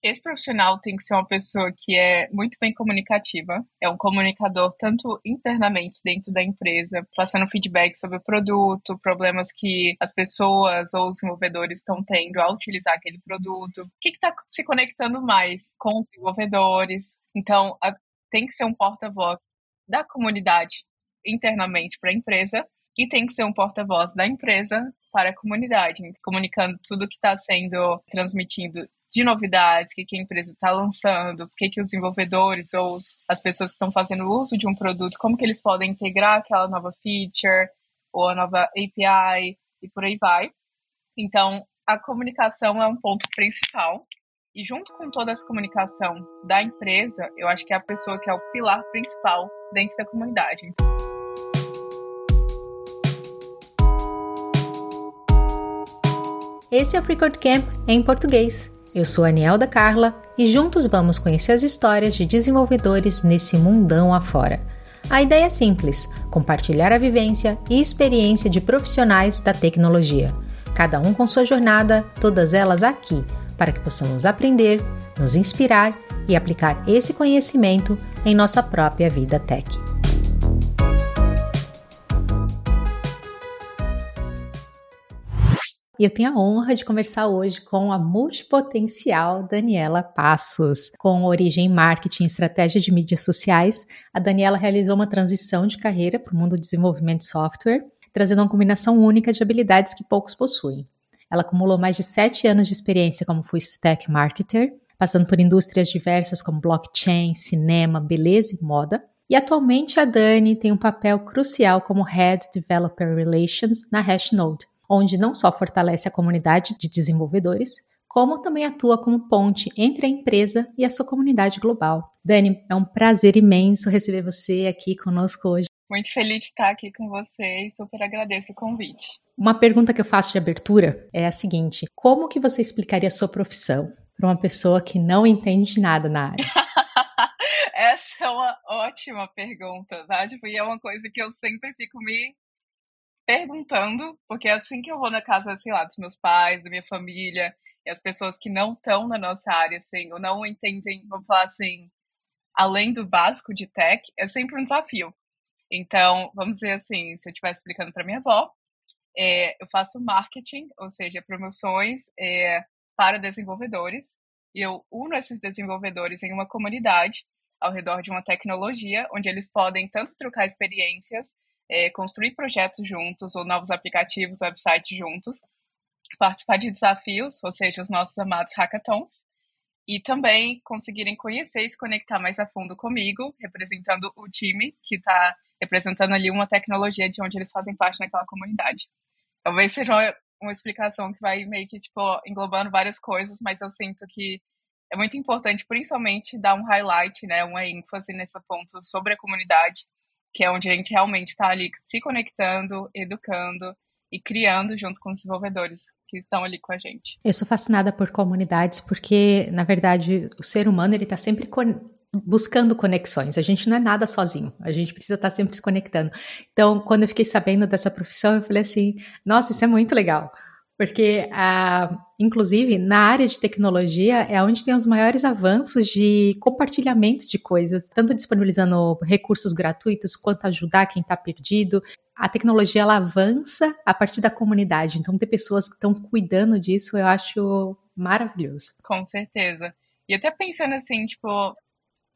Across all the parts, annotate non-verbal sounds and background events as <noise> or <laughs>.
Esse profissional tem que ser uma pessoa que é muito bem comunicativa, é um comunicador tanto internamente dentro da empresa, passando feedback sobre o produto, problemas que as pessoas ou os desenvolvedores estão tendo ao utilizar aquele produto, o que está se conectando mais com os desenvolvedores. Então, a, tem que ser um porta-voz da comunidade internamente para a empresa e tem que ser um porta-voz da empresa para a comunidade, comunicando tudo que está sendo transmitido de novidades, o que, que a empresa está lançando, o que, que os desenvolvedores ou as pessoas que estão fazendo uso de um produto, como que eles podem integrar aquela nova feature ou a nova API e por aí vai. Então, a comunicação é um ponto principal. E junto com toda essa comunicação da empresa, eu acho que é a pessoa que é o pilar principal dentro da comunidade. Esse é o Freecode Camp em português. Eu sou a Aniel da Carla e juntos vamos conhecer as histórias de desenvolvedores nesse mundão afora. A ideia é simples: compartilhar a vivência e experiência de profissionais da tecnologia. Cada um com sua jornada, todas elas aqui, para que possamos aprender, nos inspirar e aplicar esse conhecimento em nossa própria vida tech. E eu tenho a honra de conversar hoje com a multipotencial Daniela Passos. Com origem em marketing e estratégia de mídias sociais, a Daniela realizou uma transição de carreira para o mundo do desenvolvimento de software, trazendo uma combinação única de habilidades que poucos possuem. Ela acumulou mais de sete anos de experiência como full stack marketer, passando por indústrias diversas como blockchain, cinema, beleza e moda. E atualmente a Dani tem um papel crucial como Head Developer Relations na Hashnode, onde não só fortalece a comunidade de desenvolvedores, como também atua como ponte entre a empresa e a sua comunidade global. Dani, é um prazer imenso receber você aqui conosco hoje. Muito feliz de estar aqui com você e super agradeço o convite. Uma pergunta que eu faço de abertura é a seguinte: como que você explicaria a sua profissão para uma pessoa que não entende nada na área? <laughs> Essa é uma ótima pergunta, tá? Tipo, e é uma coisa que eu sempre fico me perguntando, porque é assim que eu vou na casa, sei lá, dos meus pais, da minha família, e as pessoas que não estão na nossa área, assim, ou não entendem, vamos falar assim, além do básico de tech, é sempre um desafio. Então, vamos dizer assim, se eu estivesse explicando para minha avó, é, eu faço marketing, ou seja, promoções é, para desenvolvedores, e eu uno esses desenvolvedores em uma comunidade ao redor de uma tecnologia, onde eles podem tanto trocar experiências é, construir projetos juntos ou novos aplicativos, websites juntos, participar de desafios, ou seja, os nossos amados hackathons, e também conseguirem conhecer e se conectar mais a fundo comigo, representando o time que está representando ali uma tecnologia de onde eles fazem parte naquela comunidade. Talvez seja uma, uma explicação que vai meio que tipo englobando várias coisas, mas eu sinto que é muito importante, principalmente, dar um highlight, né, uma ênfase nesse ponto sobre a comunidade que é onde a gente realmente está ali se conectando, educando e criando junto com os desenvolvedores que estão ali com a gente. Eu sou fascinada por comunidades porque, na verdade, o ser humano ele está sempre con buscando conexões. A gente não é nada sozinho. A gente precisa estar tá sempre se conectando. Então, quando eu fiquei sabendo dessa profissão, eu falei assim: nossa, isso é muito legal. Porque, ah, inclusive, na área de tecnologia é onde tem os maiores avanços de compartilhamento de coisas, tanto disponibilizando recursos gratuitos quanto ajudar quem está perdido. A tecnologia ela avança a partir da comunidade, então ter pessoas que estão cuidando disso eu acho maravilhoso. Com certeza. E até pensando assim, tipo,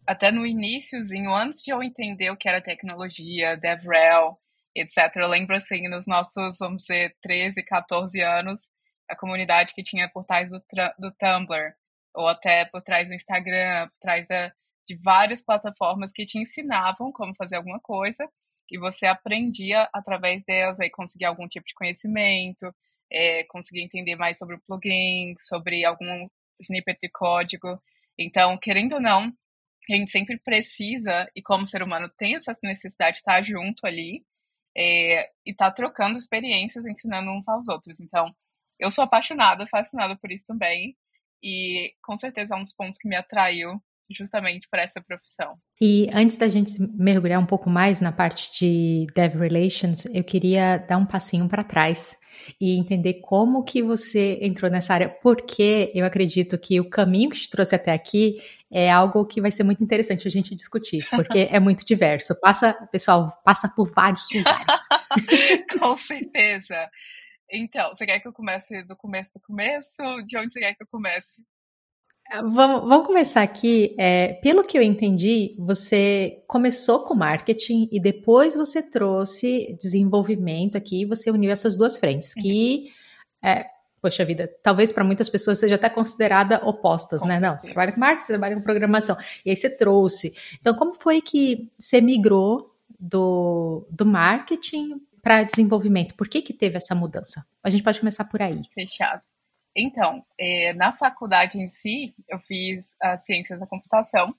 até no iníciozinho, antes de eu entender o que era tecnologia, DevRel, etc. Eu lembro, assim, nos nossos, vamos dizer, 13, 14 anos, a comunidade que tinha por trás do, do Tumblr, ou até por trás do Instagram, por trás da, de várias plataformas que te ensinavam como fazer alguma coisa, e você aprendia através delas, aí conseguir algum tipo de conhecimento, é, conseguir entender mais sobre o plugin, sobre algum snippet de código. Então, querendo ou não, a gente sempre precisa, e como ser humano tem essa necessidade de estar junto ali, é, e tá trocando experiências, ensinando uns aos outros. Então, eu sou apaixonada, fascinada por isso também. E com certeza é um dos pontos que me atraiu justamente para essa profissão. E antes da gente mergulhar um pouco mais na parte de Dev Relations, eu queria dar um passinho para trás e entender como que você entrou nessa área, porque eu acredito que o caminho que te trouxe até aqui é algo que vai ser muito interessante a gente discutir, porque <laughs> é muito diverso. Passa, pessoal, passa por vários lugares. <laughs> Com certeza. Então, você quer que eu comece do começo do começo? De onde você quer que eu comece? Vamos, vamos começar aqui. É, pelo que eu entendi, você começou com marketing e depois você trouxe desenvolvimento aqui. Você uniu essas duas frentes, que, é, poxa vida, talvez para muitas pessoas seja até considerada opostas, com né? Certeza. Não, você trabalha com marketing, você trabalha com programação. E aí você trouxe. Então, como foi que você migrou do, do marketing para desenvolvimento? Por que, que teve essa mudança? A gente pode começar por aí. Fechado. Então, é, na faculdade em si, eu fiz as ciências da computação,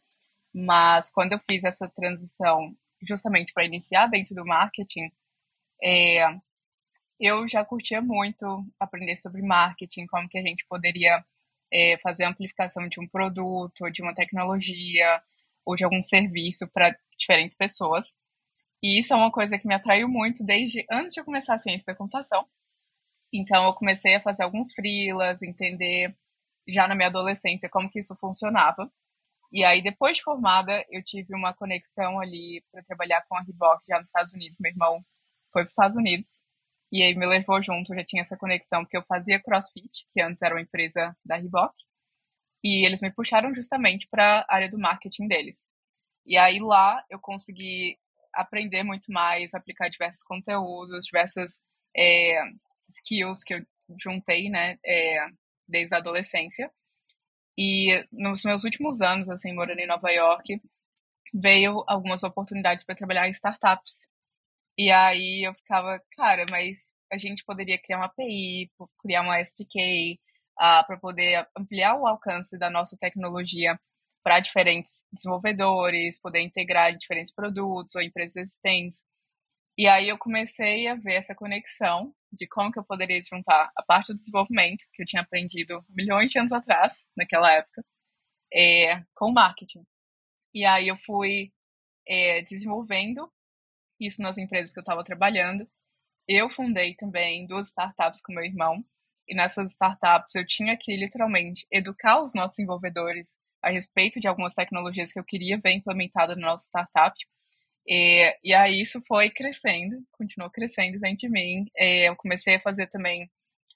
mas quando eu fiz essa transição justamente para iniciar dentro do marketing, é, eu já curtia muito aprender sobre marketing, como que a gente poderia é, fazer a amplificação de um produto, de uma tecnologia, ou de algum serviço para diferentes pessoas. E isso é uma coisa que me atraiu muito desde antes de eu começar a ciência da computação. Então eu comecei a fazer alguns freelas, entender já na minha adolescência como que isso funcionava. E aí depois de formada, eu tive uma conexão ali para trabalhar com a Reebok já nos Estados Unidos. Meu irmão foi para os Estados Unidos e aí me levou junto, já tinha essa conexão porque eu fazia CrossFit, que antes era uma empresa da Reebok. E eles me puxaram justamente para a área do marketing deles. E aí lá eu consegui aprender muito mais, aplicar diversos conteúdos, diversas é, skills que eu juntei, né, é, desde a adolescência. E nos meus últimos anos, assim, morando em Nova York, veio algumas oportunidades para trabalhar em startups. E aí eu ficava, cara, mas a gente poderia criar uma API, criar uma SDK, uh, ah, para poder ampliar o alcance da nossa tecnologia para diferentes desenvolvedores, poder integrar diferentes produtos ou empresas existentes. E aí eu comecei a ver essa conexão de como que eu poderia juntar a parte do desenvolvimento, que eu tinha aprendido milhões de anos atrás, naquela época, é, com marketing. E aí eu fui é, desenvolvendo isso nas empresas que eu estava trabalhando. Eu fundei também duas startups com meu irmão, e nessas startups eu tinha que literalmente educar os nossos desenvolvedores a respeito de algumas tecnologias que eu queria ver implementadas na nossa startup, e, e aí isso foi crescendo, continuou crescendo dentro de mim. E eu comecei a fazer também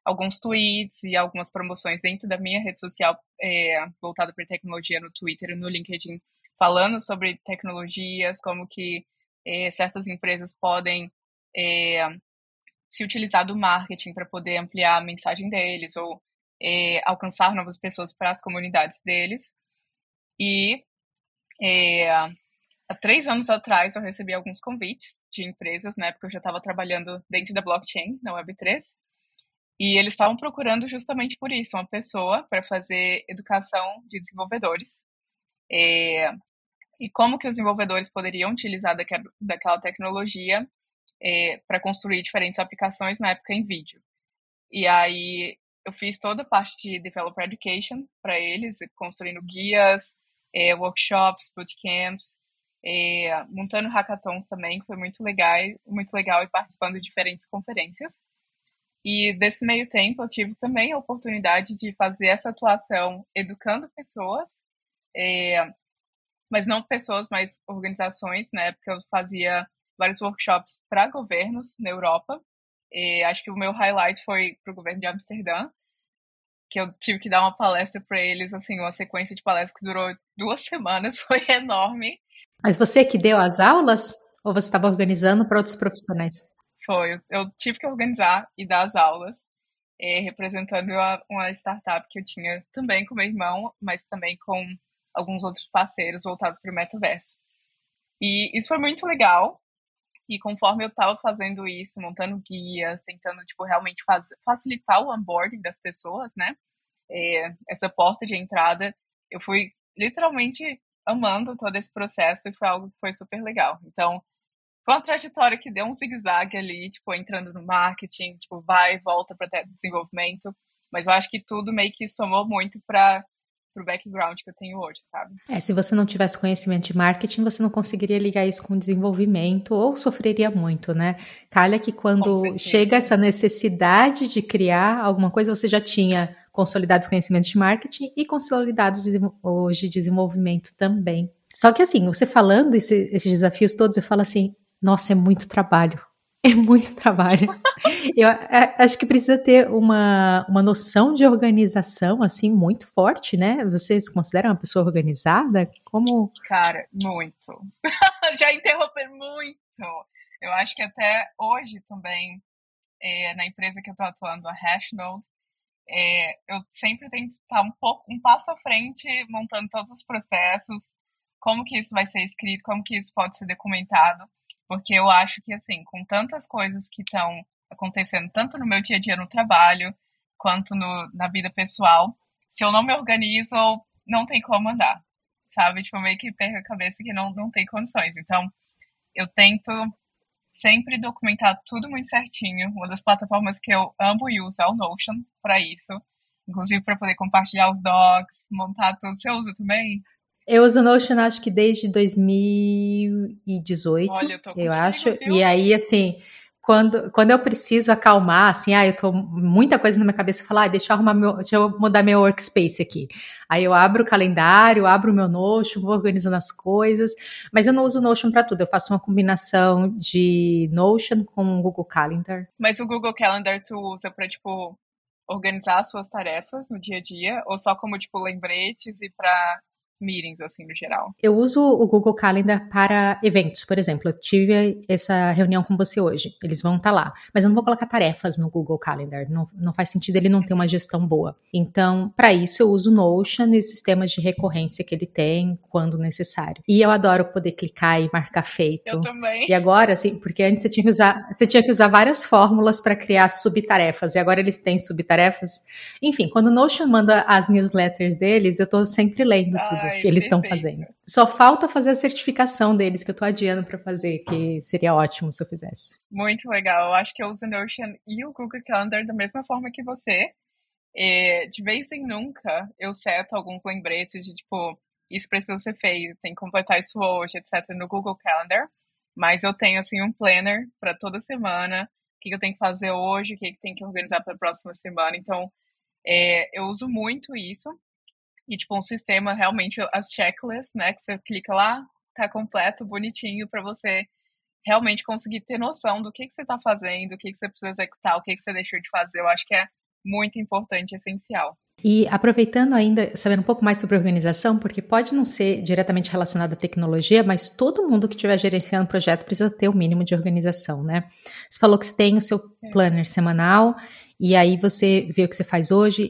alguns tweets e algumas promoções dentro da minha rede social é, voltada para tecnologia no Twitter e no LinkedIn, falando sobre tecnologias, como que é, certas empresas podem é, se utilizar do marketing para poder ampliar a mensagem deles ou é, alcançar novas pessoas para as comunidades deles. E é, há três anos atrás eu recebi alguns convites de empresas, né, porque eu já estava trabalhando dentro da blockchain, na Web3, e eles estavam procurando justamente por isso, uma pessoa para fazer educação de desenvolvedores. É, e como que os desenvolvedores poderiam utilizar daquela tecnologia é, para construir diferentes aplicações na época em vídeo. E aí eu fiz toda a parte de developer education para eles, construindo guias, é, workshops, bootcamps, é, montando hackathons também, que foi muito legal, muito legal e participando de diferentes conferências. E desse meio tempo eu tive também a oportunidade de fazer essa atuação educando pessoas, é, mas não pessoas, mas organizações. Na época eu fazia vários workshops para governos na Europa. E acho que o meu highlight foi para o governo de Amsterdã, que eu tive que dar uma palestra para eles, assim, uma sequência de palestras que durou duas <laughs> semanas, foi enorme. Mas você que deu as aulas ou você estava organizando para outros profissionais? Foi, eu tive que organizar e dar as aulas, é, representando uma, startup que eu tinha também com meu irmão, mas também com alguns outros parceiros voltados para o metaverso. E isso foi muito legal. E conforme eu estava fazendo isso, montando guias, tentando tipo realmente faz, facilitar o onboarding das pessoas, né? É, essa porta de entrada, eu fui literalmente amando todo esse processo e foi algo que foi super legal. Então, foi uma trajetória que deu um zigue-zague ali, tipo, entrando no marketing, tipo, vai e volta para desenvolvimento, mas eu acho que tudo meio que somou muito para pro background que eu tenho hoje, sabe? É, se você não tivesse conhecimento de marketing, você não conseguiria ligar isso com desenvolvimento ou sofreria muito, né? Calha que quando chega essa necessidade de criar alguma coisa, você já tinha consolidados conhecimentos de marketing e consolidados hoje de desenvolvimento também. Só que assim, você falando esse, esses desafios todos, eu falo assim, nossa, é muito trabalho. <laughs> É muito trabalho. <laughs> Eu é, acho que precisa ter uma, uma noção de organização, assim, muito forte, né? Você se considera uma pessoa organizada? Como. Cara, muito. <laughs> Já interromper muito. Eu acho que até hoje também, é, na empresa que eu tô atuando, a Hashnode, é, eu sempre tento estar um pouco, um passo à frente, montando todos os processos, como que isso vai ser escrito, como que isso pode ser documentado, porque eu acho que, assim, com tantas coisas que estão acontecendo, tanto no meu dia a dia no trabalho, quanto no, na vida pessoal, se eu não me organizo, não tem como andar, sabe? Tipo, meio que perco a cabeça que não, não tem condições. Então, eu tento sempre documentar tudo muito certinho. Uma das plataformas que eu amo e uso é o Notion para isso. Inclusive para poder compartilhar os docs, montar tudo. Você usa também? Eu uso o Notion acho que desde 2018, Olha, eu, tô eu acho. Viu? E aí, assim, quando, quando eu preciso acalmar, assim, ah, eu tô muita coisa na minha cabeça, falar, ah, deixa eu arrumar meu, deixa eu mudar meu workspace aqui. Aí eu abro o calendário, abro o meu Notion, vou organizando as coisas, mas eu não uso Notion para tudo, eu faço uma combinação de Notion com o Google Calendar. Mas o Google Calendar tu usa para tipo organizar as suas tarefas no dia a dia ou só como tipo lembretes e para meetings, assim, no geral? Eu uso o Google Calendar para eventos, por exemplo. Eu tive essa reunião com você hoje. Eles vão estar tá lá. Mas eu não vou colocar tarefas no Google Calendar. Não, não faz sentido ele não ter uma gestão boa. Então, para isso, eu uso o Notion e os sistemas de recorrência que ele tem quando necessário. E eu adoro poder clicar e marcar feito. Eu também. E agora, assim, porque antes você tinha que usar, você tinha que usar várias fórmulas para criar subtarefas. E agora eles têm subtarefas. Enfim, quando o Notion manda as newsletters deles, eu estou sempre lendo tudo. Ai, que eles estão fazendo. Só falta fazer a certificação deles, que eu estou adiando para fazer, que seria ótimo se eu fizesse. Muito legal. Eu acho que eu uso o Notion e o Google Calendar da mesma forma que você. E, de vez em nunca, eu seto alguns lembretes de, tipo, isso precisa ser feito, tem que completar isso hoje, etc., no Google Calendar. Mas eu tenho, assim, um planner para toda semana, o que eu tenho que fazer hoje, o que eu tenho que organizar para a próxima semana. Então, é, eu uso muito isso. E, tipo, um sistema realmente, as checklists, né? Que você clica lá, tá completo, bonitinho, para você realmente conseguir ter noção do que, que você está fazendo, o que, que você precisa executar, o que, que você deixou de fazer. Eu acho que é muito importante, essencial. E aproveitando ainda, sabendo um pouco mais sobre organização, porque pode não ser diretamente relacionado à tecnologia, mas todo mundo que estiver gerenciando o projeto precisa ter o mínimo de organização, né? Você falou que você tem o seu planner semanal, e aí você vê o que você faz hoje.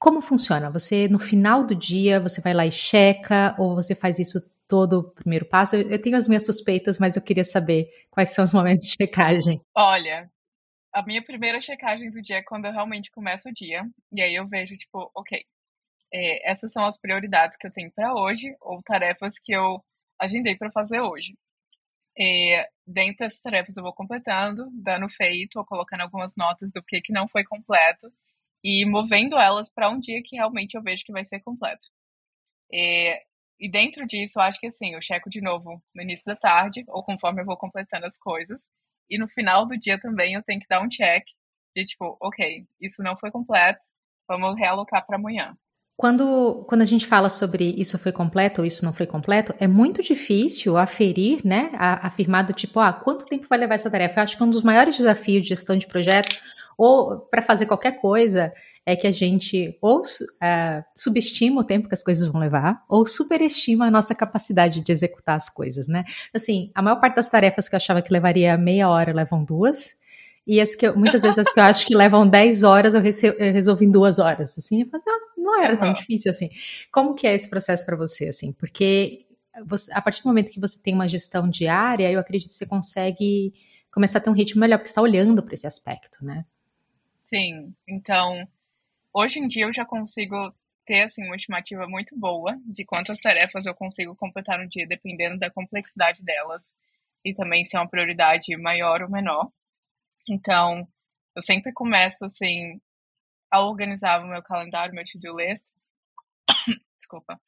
Como funciona? Você, no final do dia, você vai lá e checa, ou você faz isso todo o primeiro passo? Eu tenho as minhas suspeitas, mas eu queria saber quais são os momentos de checagem. Olha, a minha primeira checagem do dia é quando eu realmente começo o dia, e aí eu vejo, tipo, ok, é, essas são as prioridades que eu tenho para hoje, ou tarefas que eu agendei para fazer hoje. É, dentro dessas tarefas eu vou completando, dando feito, ou colocando algumas notas do que, que não foi completo, e movendo elas para um dia que realmente eu vejo que vai ser completo. E, e dentro disso, eu acho que assim, eu checo de novo no início da tarde, ou conforme eu vou completando as coisas, e no final do dia também eu tenho que dar um check de tipo, ok, isso não foi completo, vamos realocar para amanhã. Quando, quando a gente fala sobre isso foi completo ou isso não foi completo, é muito difícil aferir, né? Afirmar do tipo, ah, quanto tempo vai levar essa tarefa? Eu acho que um dos maiores desafios de gestão de projeto ou para fazer qualquer coisa, é que a gente ou uh, subestima o tempo que as coisas vão levar, ou superestima a nossa capacidade de executar as coisas, né? Assim, a maior parte das tarefas que eu achava que levaria meia hora levam duas, e as que eu, muitas vezes as que eu acho que levam dez horas eu, eu resolvi em duas horas, assim, eu falei, ah, não era tão difícil assim. Como que é esse processo para você, assim? Porque você, a partir do momento que você tem uma gestão diária, eu acredito que você consegue começar a ter um ritmo melhor, porque você está olhando para esse aspecto, né? Sim, então hoje em dia eu já consigo ter assim uma estimativa muito boa de quantas tarefas eu consigo completar no dia, dependendo da complexidade delas e também se é uma prioridade maior ou menor. Então, eu sempre começo assim a organizar o meu calendário, meu to-do list. <coughs> desculpa,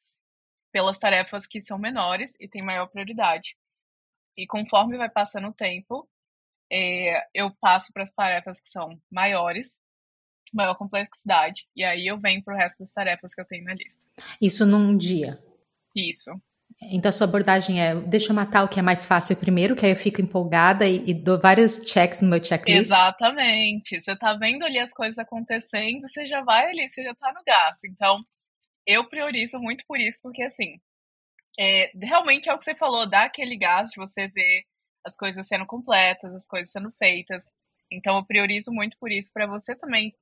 pelas tarefas que são menores e têm maior prioridade. E conforme vai passando o tempo, é, eu passo para as tarefas que são maiores, maior complexidade, e aí eu venho para o resto das tarefas que eu tenho na lista. Isso num dia? Isso. Então a sua abordagem é deixa eu matar o que é mais fácil primeiro, que aí eu fico empolgada e, e dou vários checks no meu checklist. Exatamente. Você tá vendo ali as coisas acontecendo, você já vai ali, você já tá no gás. Então, eu priorizo muito por isso, porque assim, é, realmente é o que você falou, dá aquele gás de você ver as coisas sendo completas, as coisas sendo feitas. Então, eu priorizo muito por isso, para você também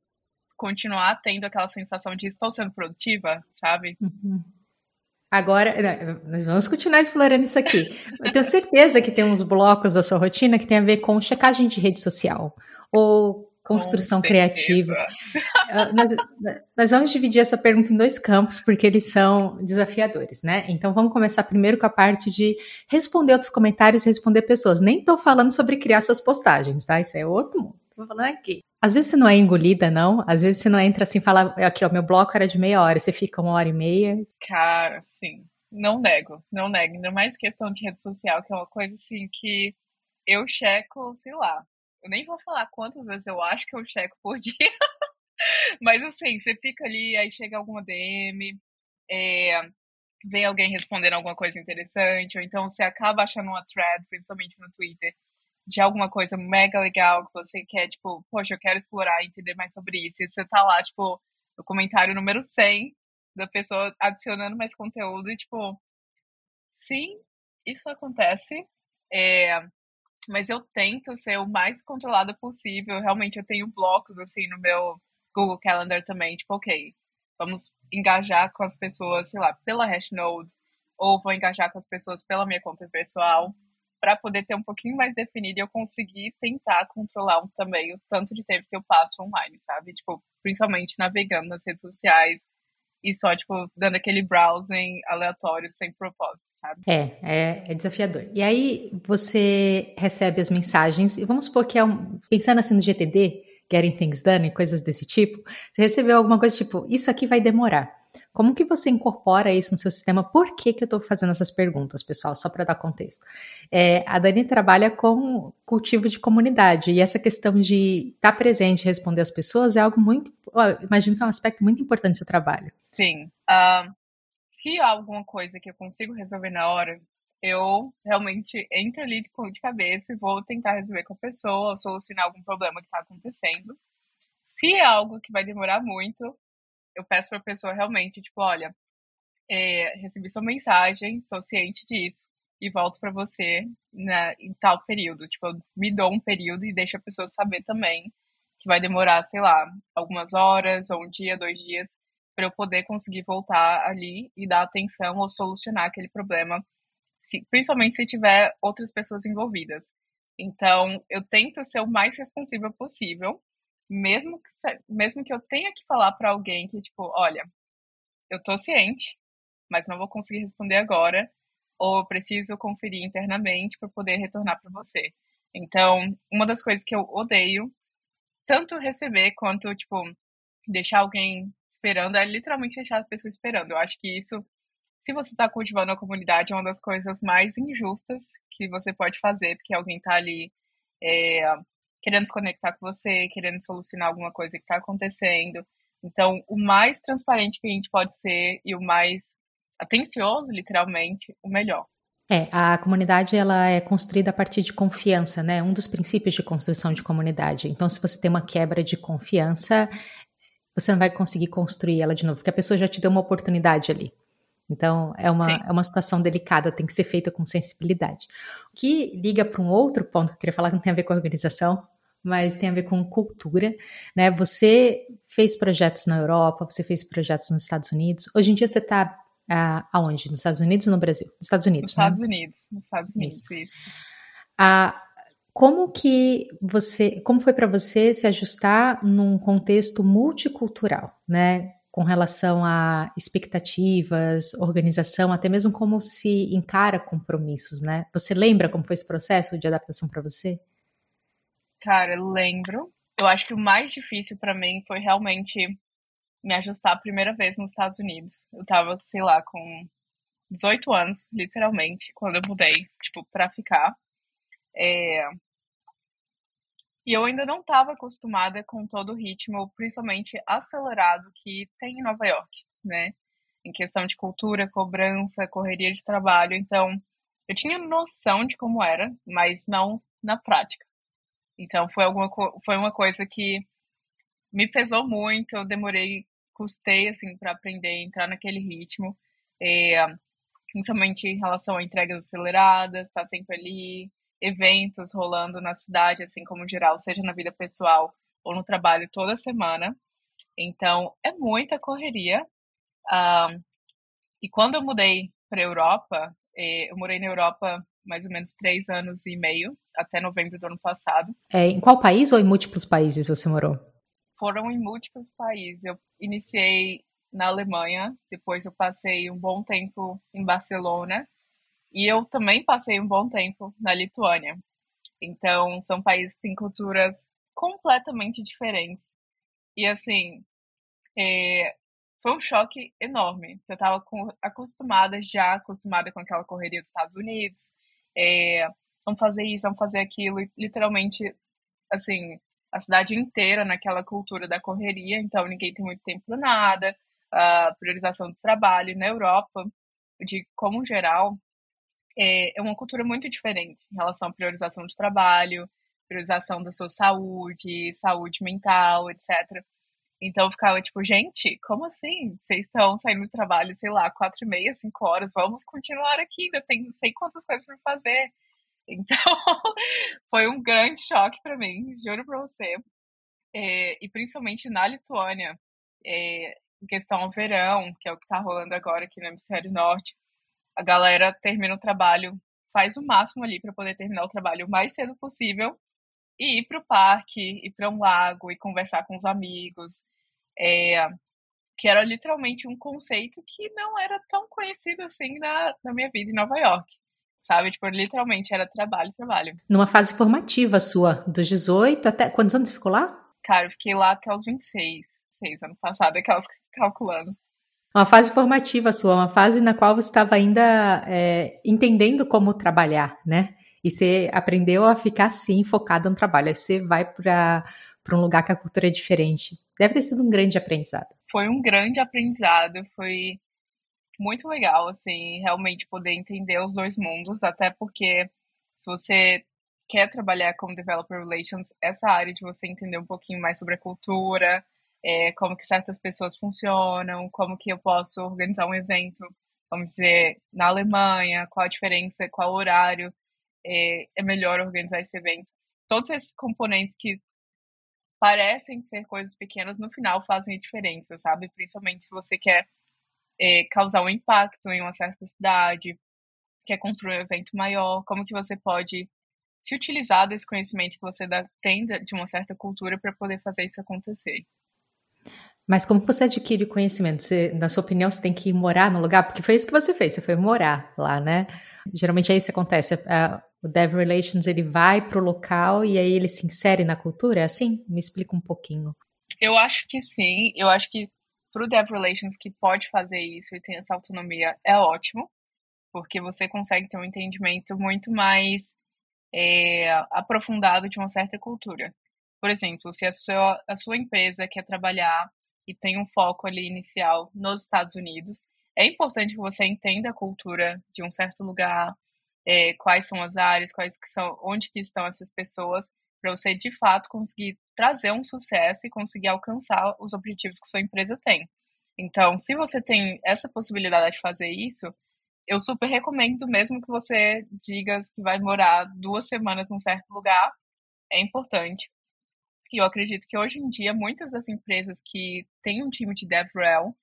continuar tendo aquela sensação de estou sendo produtiva, sabe? Uhum. Agora, né, nós vamos continuar explorando isso aqui. Eu tenho certeza que tem uns blocos da sua rotina que tem a ver com checagem de rede social ou construção criativa. Uh, nós, nós, vamos dividir essa pergunta em dois campos, porque eles são desafiadores, né? Então vamos começar primeiro com a parte de responder outros comentários e responder pessoas. Nem estou falando sobre criar suas postagens, tá? Isso é outro mundo. Tô falando aqui. Às vezes você não é engolida, não? Às vezes você não entra assim e fala, aqui, ó, meu bloco era de meia hora, você fica uma hora e meia. Cara, sim. Não nego, não nego. Ainda mais questão de rede social, que é uma coisa assim que eu checo, sei lá, eu nem vou falar quantas vezes eu acho que eu checo por <laughs> dia. Mas assim, você fica ali, aí chega alguma DM, é, vem alguém respondendo alguma coisa interessante, ou então você acaba achando uma thread, principalmente no Twitter, de alguma coisa mega legal que você quer, tipo, poxa, eu quero explorar entender mais sobre isso. E você tá lá, tipo, no comentário número 100 da pessoa adicionando mais conteúdo e, tipo, sim, isso acontece. É, mas eu tento ser o mais controlada possível. Realmente, eu tenho blocos, assim, no meu Google Calendar também. Tipo, ok, vamos engajar com as pessoas, sei lá, pela Hashnode, ou vou engajar com as pessoas pela minha conta pessoal, para poder ter um pouquinho mais definido e eu conseguir tentar controlar também o tanto de tempo que eu passo online, sabe? Tipo, principalmente navegando nas redes sociais, e só, tipo, dando aquele browsing aleatório sem propósito, sabe? É, é, é, desafiador. E aí você recebe as mensagens, e vamos supor que é um. Pensando assim no GTD, Getting Things Done e coisas desse tipo, você recebeu alguma coisa tipo, isso aqui vai demorar. Como que você incorpora isso no seu sistema? Por que, que eu estou fazendo essas perguntas, pessoal? Só para dar contexto. É, a Dani trabalha com cultivo de comunidade e essa questão de estar tá presente e responder às pessoas é algo muito, imagino que é um aspecto muito importante do seu trabalho. Sim. Uh, se há alguma coisa que eu consigo resolver na hora, eu realmente entro ali de, de cabeça e vou tentar resolver com a pessoa, solucionar algum problema que está acontecendo. Se é algo que vai demorar muito, eu peço para a pessoa realmente, tipo, olha, é, recebi sua mensagem, estou ciente disso e volto para você né, em tal período. Tipo, eu me dou um período e deixo a pessoa saber também que vai demorar, sei lá, algumas horas ou um dia, dois dias, para eu poder conseguir voltar ali e dar atenção ou solucionar aquele problema, se, principalmente se tiver outras pessoas envolvidas. Então, eu tento ser o mais responsível possível mesmo que, mesmo que eu tenha que falar para alguém que, tipo, olha, eu tô ciente, mas não vou conseguir responder agora, ou preciso conferir internamente para poder retornar para você. Então, uma das coisas que eu odeio, tanto receber quanto, tipo, deixar alguém esperando, é literalmente deixar a pessoa esperando. Eu acho que isso, se você está cultivando a comunidade, é uma das coisas mais injustas que você pode fazer, porque alguém está ali é, querendo se conectar com você, querendo solucionar alguma coisa que está acontecendo. Então, o mais transparente que a gente pode ser e o mais atencioso, literalmente, o melhor. É, a comunidade ela é construída a partir de confiança, né? Um dos princípios de construção de comunidade. Então, se você tem uma quebra de confiança, você não vai conseguir construir ela de novo, porque a pessoa já te deu uma oportunidade ali. Então, é uma, é uma situação delicada, tem que ser feita com sensibilidade. O que liga para um outro ponto que eu queria falar, que não tem a ver com a organização, mas tem a ver com cultura, né? Você fez projetos na Europa, você fez projetos nos Estados Unidos. Hoje em dia você está uh, aonde? Nos Estados Unidos ou no Brasil? Nos Estados Unidos. Nos né? Estados Unidos, nos Estados Unidos, isso. isso. Uh, como que você, como foi para você se ajustar num contexto multicultural, né? com relação a expectativas, organização, até mesmo como se encara compromissos, né? Você lembra como foi esse processo de adaptação para você? Cara, lembro. Eu acho que o mais difícil para mim foi realmente me ajustar a primeira vez nos Estados Unidos. Eu tava, sei lá, com 18 anos, literalmente, quando eu mudei, tipo, pra ficar. É... E eu ainda não estava acostumada com todo o ritmo, principalmente acelerado, que tem em Nova York, né? Em questão de cultura, cobrança, correria de trabalho. Então, eu tinha noção de como era, mas não na prática. Então, foi, alguma, foi uma coisa que me pesou muito. Eu demorei, custei, assim, para aprender a entrar naquele ritmo. É, principalmente em relação a entregas aceleradas, tá sempre ali, eventos rolando na cidade, assim como geral, seja na vida pessoal ou no trabalho toda semana. Então, é muita correria. Um, e quando eu mudei para Europa, eh, eu morei na Europa mais ou menos três anos e meio, até novembro do ano passado. É, em qual país ou em múltiplos países você morou? Foram em múltiplos países. Eu iniciei na Alemanha, depois eu passei um bom tempo em Barcelona, e eu também passei um bom tempo na Lituânia. Então, são países que têm culturas completamente diferentes. E, assim, é, foi um choque enorme. Eu estava acostumada já, acostumada com aquela correria dos Estados Unidos. É, vamos fazer isso, vamos fazer aquilo. E, literalmente, assim, a cidade inteira naquela cultura da correria. Então, ninguém tem muito tempo para nada. A priorização do trabalho. Na Europa, de como geral, é, é uma cultura muito diferente em relação à priorização de trabalho, priorização da sua saúde, saúde mental, etc. Então eu ficava tipo, gente, como assim? Vocês estão saindo do trabalho, sei lá, quatro e meia, cinco horas, vamos continuar aqui, ainda tem sei quantas coisas para fazer. Então <laughs> foi um grande choque para mim, juro para você. É, e principalmente na Lituânia, é, em questão ao verão, que é o que está rolando agora aqui no hemisfério norte, a galera termina o trabalho, faz o máximo ali para poder terminar o trabalho o mais cedo possível e ir para o parque, ir para um lago e conversar com os amigos. É, que era literalmente um conceito que não era tão conhecido assim na, na minha vida em Nova York. Sabe? Tipo, literalmente era trabalho, trabalho. Numa fase formativa sua, dos 18 até. Quantos anos você ficou lá? Cara, eu fiquei lá até os 26. 6 ano passado, aquelas calculando. Uma fase formativa sua, uma fase na qual você estava ainda é, entendendo como trabalhar, né? E você aprendeu a ficar assim, focada no trabalho. Aí você vai para um lugar que a cultura é diferente. Deve ter sido um grande aprendizado. Foi um grande aprendizado, foi muito legal, assim, realmente poder entender os dois mundos, até porque se você quer trabalhar com Developer Relations, essa área de você entender um pouquinho mais sobre a cultura, é, como que certas pessoas funcionam, como que eu posso organizar um evento, vamos dizer, na Alemanha, qual a diferença, qual horário é, é melhor organizar esse evento. Todos esses componentes que parecem ser coisas pequenas, no final fazem a diferença, sabe? Principalmente se você quer é, causar um impacto em uma certa cidade, quer construir um evento maior, como que você pode se utilizar desse conhecimento que você tem de uma certa cultura para poder fazer isso acontecer. Mas como você adquire conhecimento? Você, na sua opinião, você tem que morar no lugar? Porque foi isso que você fez, você foi morar lá, né? Geralmente é isso que acontece. Uh, o Dev Relations, ele vai para o local e aí ele se insere na cultura, é assim? Me explica um pouquinho. Eu acho que sim. Eu acho que para o Dev Relations que pode fazer isso e tem essa autonomia é ótimo, porque você consegue ter um entendimento muito mais é, aprofundado de uma certa cultura. Por exemplo, se a sua, a sua empresa quer trabalhar e tem um foco ali inicial nos Estados Unidos, é importante que você entenda a cultura de um certo lugar, é, quais são as áreas, quais que são, onde que estão essas pessoas, para você de fato conseguir trazer um sucesso e conseguir alcançar os objetivos que sua empresa tem. Então, se você tem essa possibilidade de fazer isso, eu super recomendo, mesmo que você diga que vai morar duas semanas num certo lugar, é importante. E eu acredito que hoje em dia muitas das empresas que têm um time de DevRel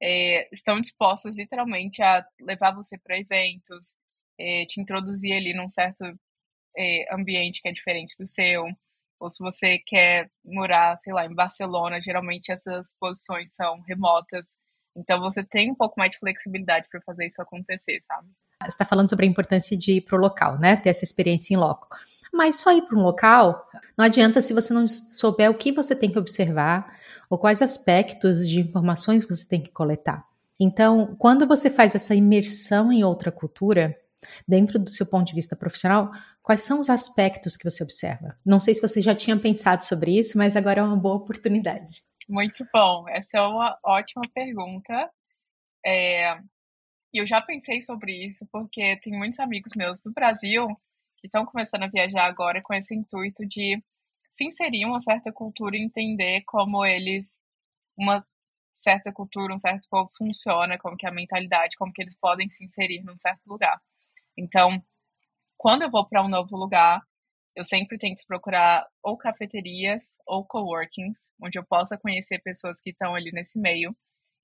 é, estão dispostas literalmente a levar você para eventos, é, te introduzir ali num certo é, ambiente que é diferente do seu. Ou se você quer morar, sei lá, em Barcelona, geralmente essas posições são remotas. Então você tem um pouco mais de flexibilidade para fazer isso acontecer, sabe? Você está falando sobre a importância de ir para o local, né? Ter essa experiência em loco. Mas só ir para um local não adianta se você não souber o que você tem que observar, ou quais aspectos de informações você tem que coletar. Então, quando você faz essa imersão em outra cultura, dentro do seu ponto de vista profissional, quais são os aspectos que você observa? Não sei se você já tinha pensado sobre isso, mas agora é uma boa oportunidade. Muito bom, essa é uma ótima pergunta. É, eu já pensei sobre isso porque tem muitos amigos meus do Brasil que estão começando a viajar agora com esse intuito de se inserir em uma certa cultura e entender como eles, uma certa cultura, um certo povo funciona, como que é a mentalidade, como que eles podem se inserir num certo lugar. Então, quando eu vou para um novo lugar, eu sempre tento procurar ou cafeterias ou coworkings, onde eu possa conhecer pessoas que estão ali nesse meio,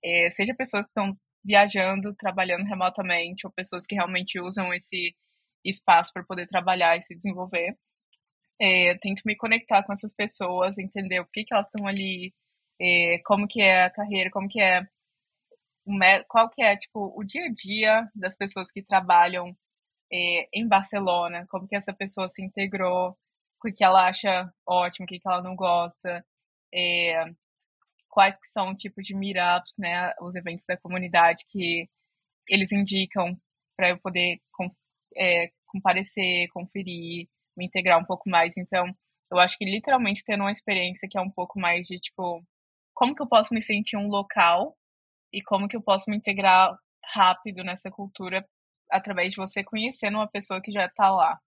é, seja pessoas que estão viajando, trabalhando remotamente, ou pessoas que realmente usam esse espaço para poder trabalhar e se desenvolver. É, tento me conectar com essas pessoas, entender o que, que elas estão ali, é, como que é a carreira, como que é qual que é tipo o dia a dia das pessoas que trabalham é, em Barcelona, como que essa pessoa se integrou, o que ela acha ótimo, o que ela não gosta, é, quais que são o tipo de meetups, né, os eventos da comunidade que eles indicam para eu poder com, é, comparecer, conferir, me integrar um pouco mais. Então, eu acho que literalmente tendo uma experiência que é um pouco mais de tipo, como que eu posso me sentir um local e como que eu posso me integrar rápido nessa cultura através de você conhecendo uma pessoa que já está lá.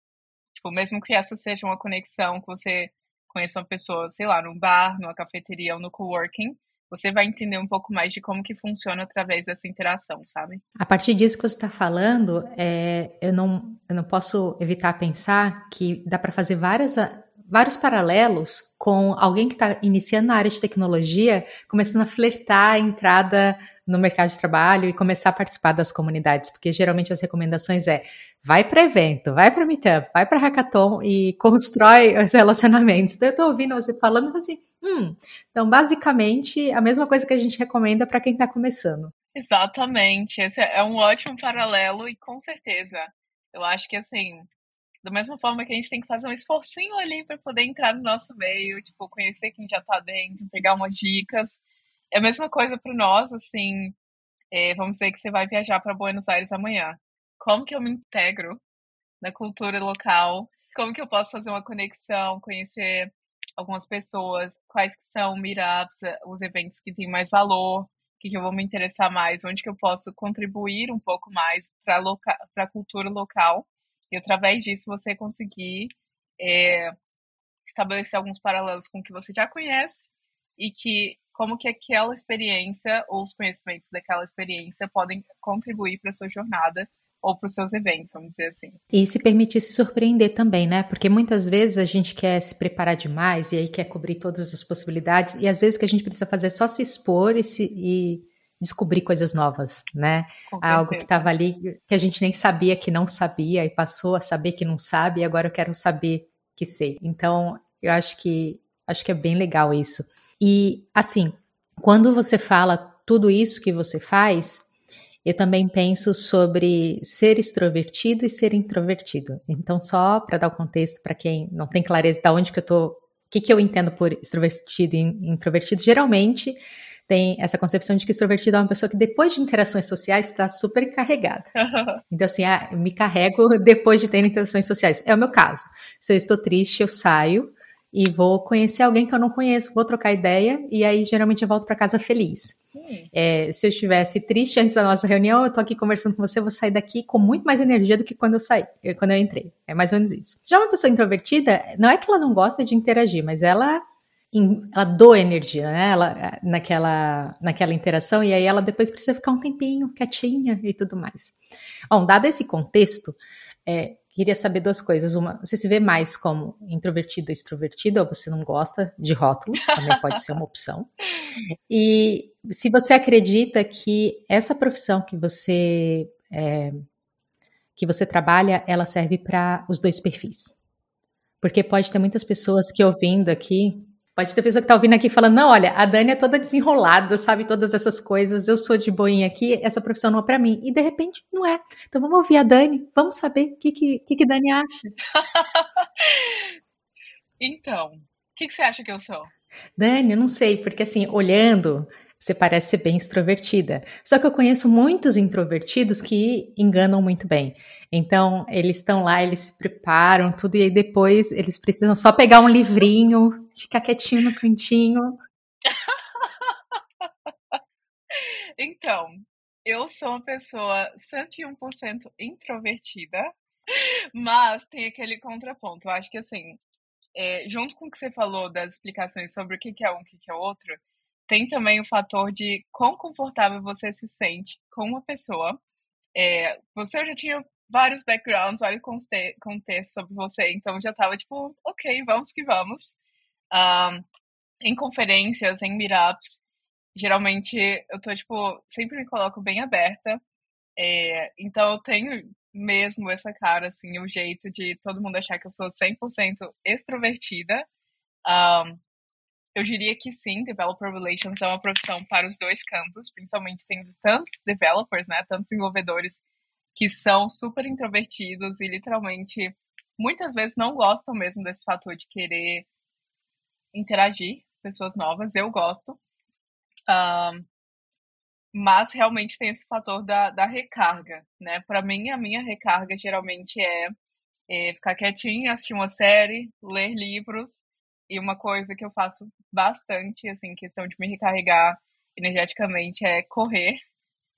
Tipo, mesmo que essa seja uma conexão, que você conheça uma pessoa, sei lá, num bar, numa cafeteria ou no coworking, você vai entender um pouco mais de como que funciona através dessa interação, sabe? A partir disso que você está falando, é, eu, não, eu não posso evitar pensar que dá para fazer várias, vários paralelos com alguém que está iniciando na área de tecnologia, começando a flertar a entrada no mercado de trabalho e começar a participar das comunidades, porque geralmente as recomendações é vai para evento, vai para meetup, vai para hackathon e constrói <laughs> os relacionamentos. Então, eu estou ouvindo você falando assim, hum, então basicamente a mesma coisa que a gente recomenda para quem está começando. Exatamente, esse é um ótimo paralelo e com certeza, eu acho que assim, da mesma forma que a gente tem que fazer um esforcinho ali para poder entrar no nosso meio, tipo, conhecer quem já está dentro, pegar umas dicas, é a mesma coisa para nós, assim, é, vamos dizer que você vai viajar para Buenos Aires amanhã. Como que eu me integro na cultura local? Como que eu posso fazer uma conexão, conhecer algumas pessoas, quais que são meetups, eh, os eventos que têm mais valor, o que, que eu vou me interessar mais, onde que eu posso contribuir um pouco mais para a cultura local e através disso você conseguir é, estabelecer alguns paralelos com o que você já conhece e que como que aquela experiência ou os conhecimentos daquela experiência podem contribuir para a sua jornada ou para os seus eventos, vamos dizer assim. E se permitir se surpreender também, né? Porque muitas vezes a gente quer se preparar demais e aí quer cobrir todas as possibilidades, e às vezes o que a gente precisa fazer é só se expor e, se, e descobrir coisas novas, né? Algo que estava ali que a gente nem sabia que não sabia e passou a saber que não sabe e agora eu quero saber que sei. Então, eu acho que acho que é bem legal isso. E assim, quando você fala tudo isso que você faz, eu também penso sobre ser extrovertido e ser introvertido. Então, só para dar o contexto para quem não tem clareza de onde que eu tô, o que, que eu entendo por extrovertido e introvertido, geralmente tem essa concepção de que extrovertido é uma pessoa que depois de interações sociais está super carregada. Então, assim, ah, eu me carrego <laughs> depois de ter interações sociais. É o meu caso. Se eu estou triste, eu saio e vou conhecer alguém que eu não conheço, vou trocar ideia e aí geralmente eu volto para casa feliz. Hum. É, se eu estivesse triste antes da nossa reunião, eu tô aqui conversando com você, eu vou sair daqui com muito mais energia do que quando eu saí, quando eu entrei. É mais ou menos isso. Já uma pessoa introvertida, não é que ela não gosta de interagir, mas ela ela doa energia, né? Ela, naquela, naquela interação, e aí ela depois precisa ficar um tempinho quietinha e tudo mais. Bom, dado esse contexto, é, Queria saber duas coisas. Uma, você se vê mais como introvertido ou extrovertido, ou você não gosta de rótulos, também pode ser uma opção. E se você acredita que essa profissão que você é, que você trabalha, ela serve para os dois perfis. Porque pode ter muitas pessoas que ouvindo aqui Pode ter pessoa que tá ouvindo aqui falando, não, olha, a Dani é toda desenrolada, sabe todas essas coisas, eu sou de boinha aqui, essa profissão não é para mim. E de repente não é. Então vamos ouvir a Dani, vamos saber o que, que, que, que Dani acha. <laughs> então, o que, que você acha que eu sou? Dani, eu não sei, porque assim, olhando, você parece ser bem extrovertida. Só que eu conheço muitos introvertidos que enganam muito bem. Então, eles estão lá, eles se preparam, tudo, e aí depois eles precisam só pegar um livrinho, ficar quietinho no cantinho. <laughs> então, eu sou uma pessoa 101% introvertida, mas tem aquele contraponto. Eu acho que, assim, é, junto com o que você falou das explicações sobre o que é um e o que é outro, tem também o fator de quão confortável você se sente com uma pessoa. É, você já tinha vários backgrounds, vários contextos sobre você, então já tava tipo, ok, vamos que vamos. Um, em conferências, em meetups, geralmente eu tô, tipo, sempre me coloco bem aberta. É, então eu tenho mesmo essa cara, assim, o jeito de todo mundo achar que eu sou 100% extrovertida. Um, eu diria que sim, Developer Relations é uma profissão para os dois campos, principalmente tendo tantos developers, né, tantos desenvolvedores que são super introvertidos e literalmente muitas vezes não gostam mesmo desse fator de querer interagir pessoas novas. Eu gosto. Um, mas realmente tem esse fator da, da recarga, né? Para mim, a minha recarga geralmente é, é ficar quietinha, assistir uma série, ler livros e uma coisa que eu faço bastante, assim, questão de me recarregar energeticamente é correr,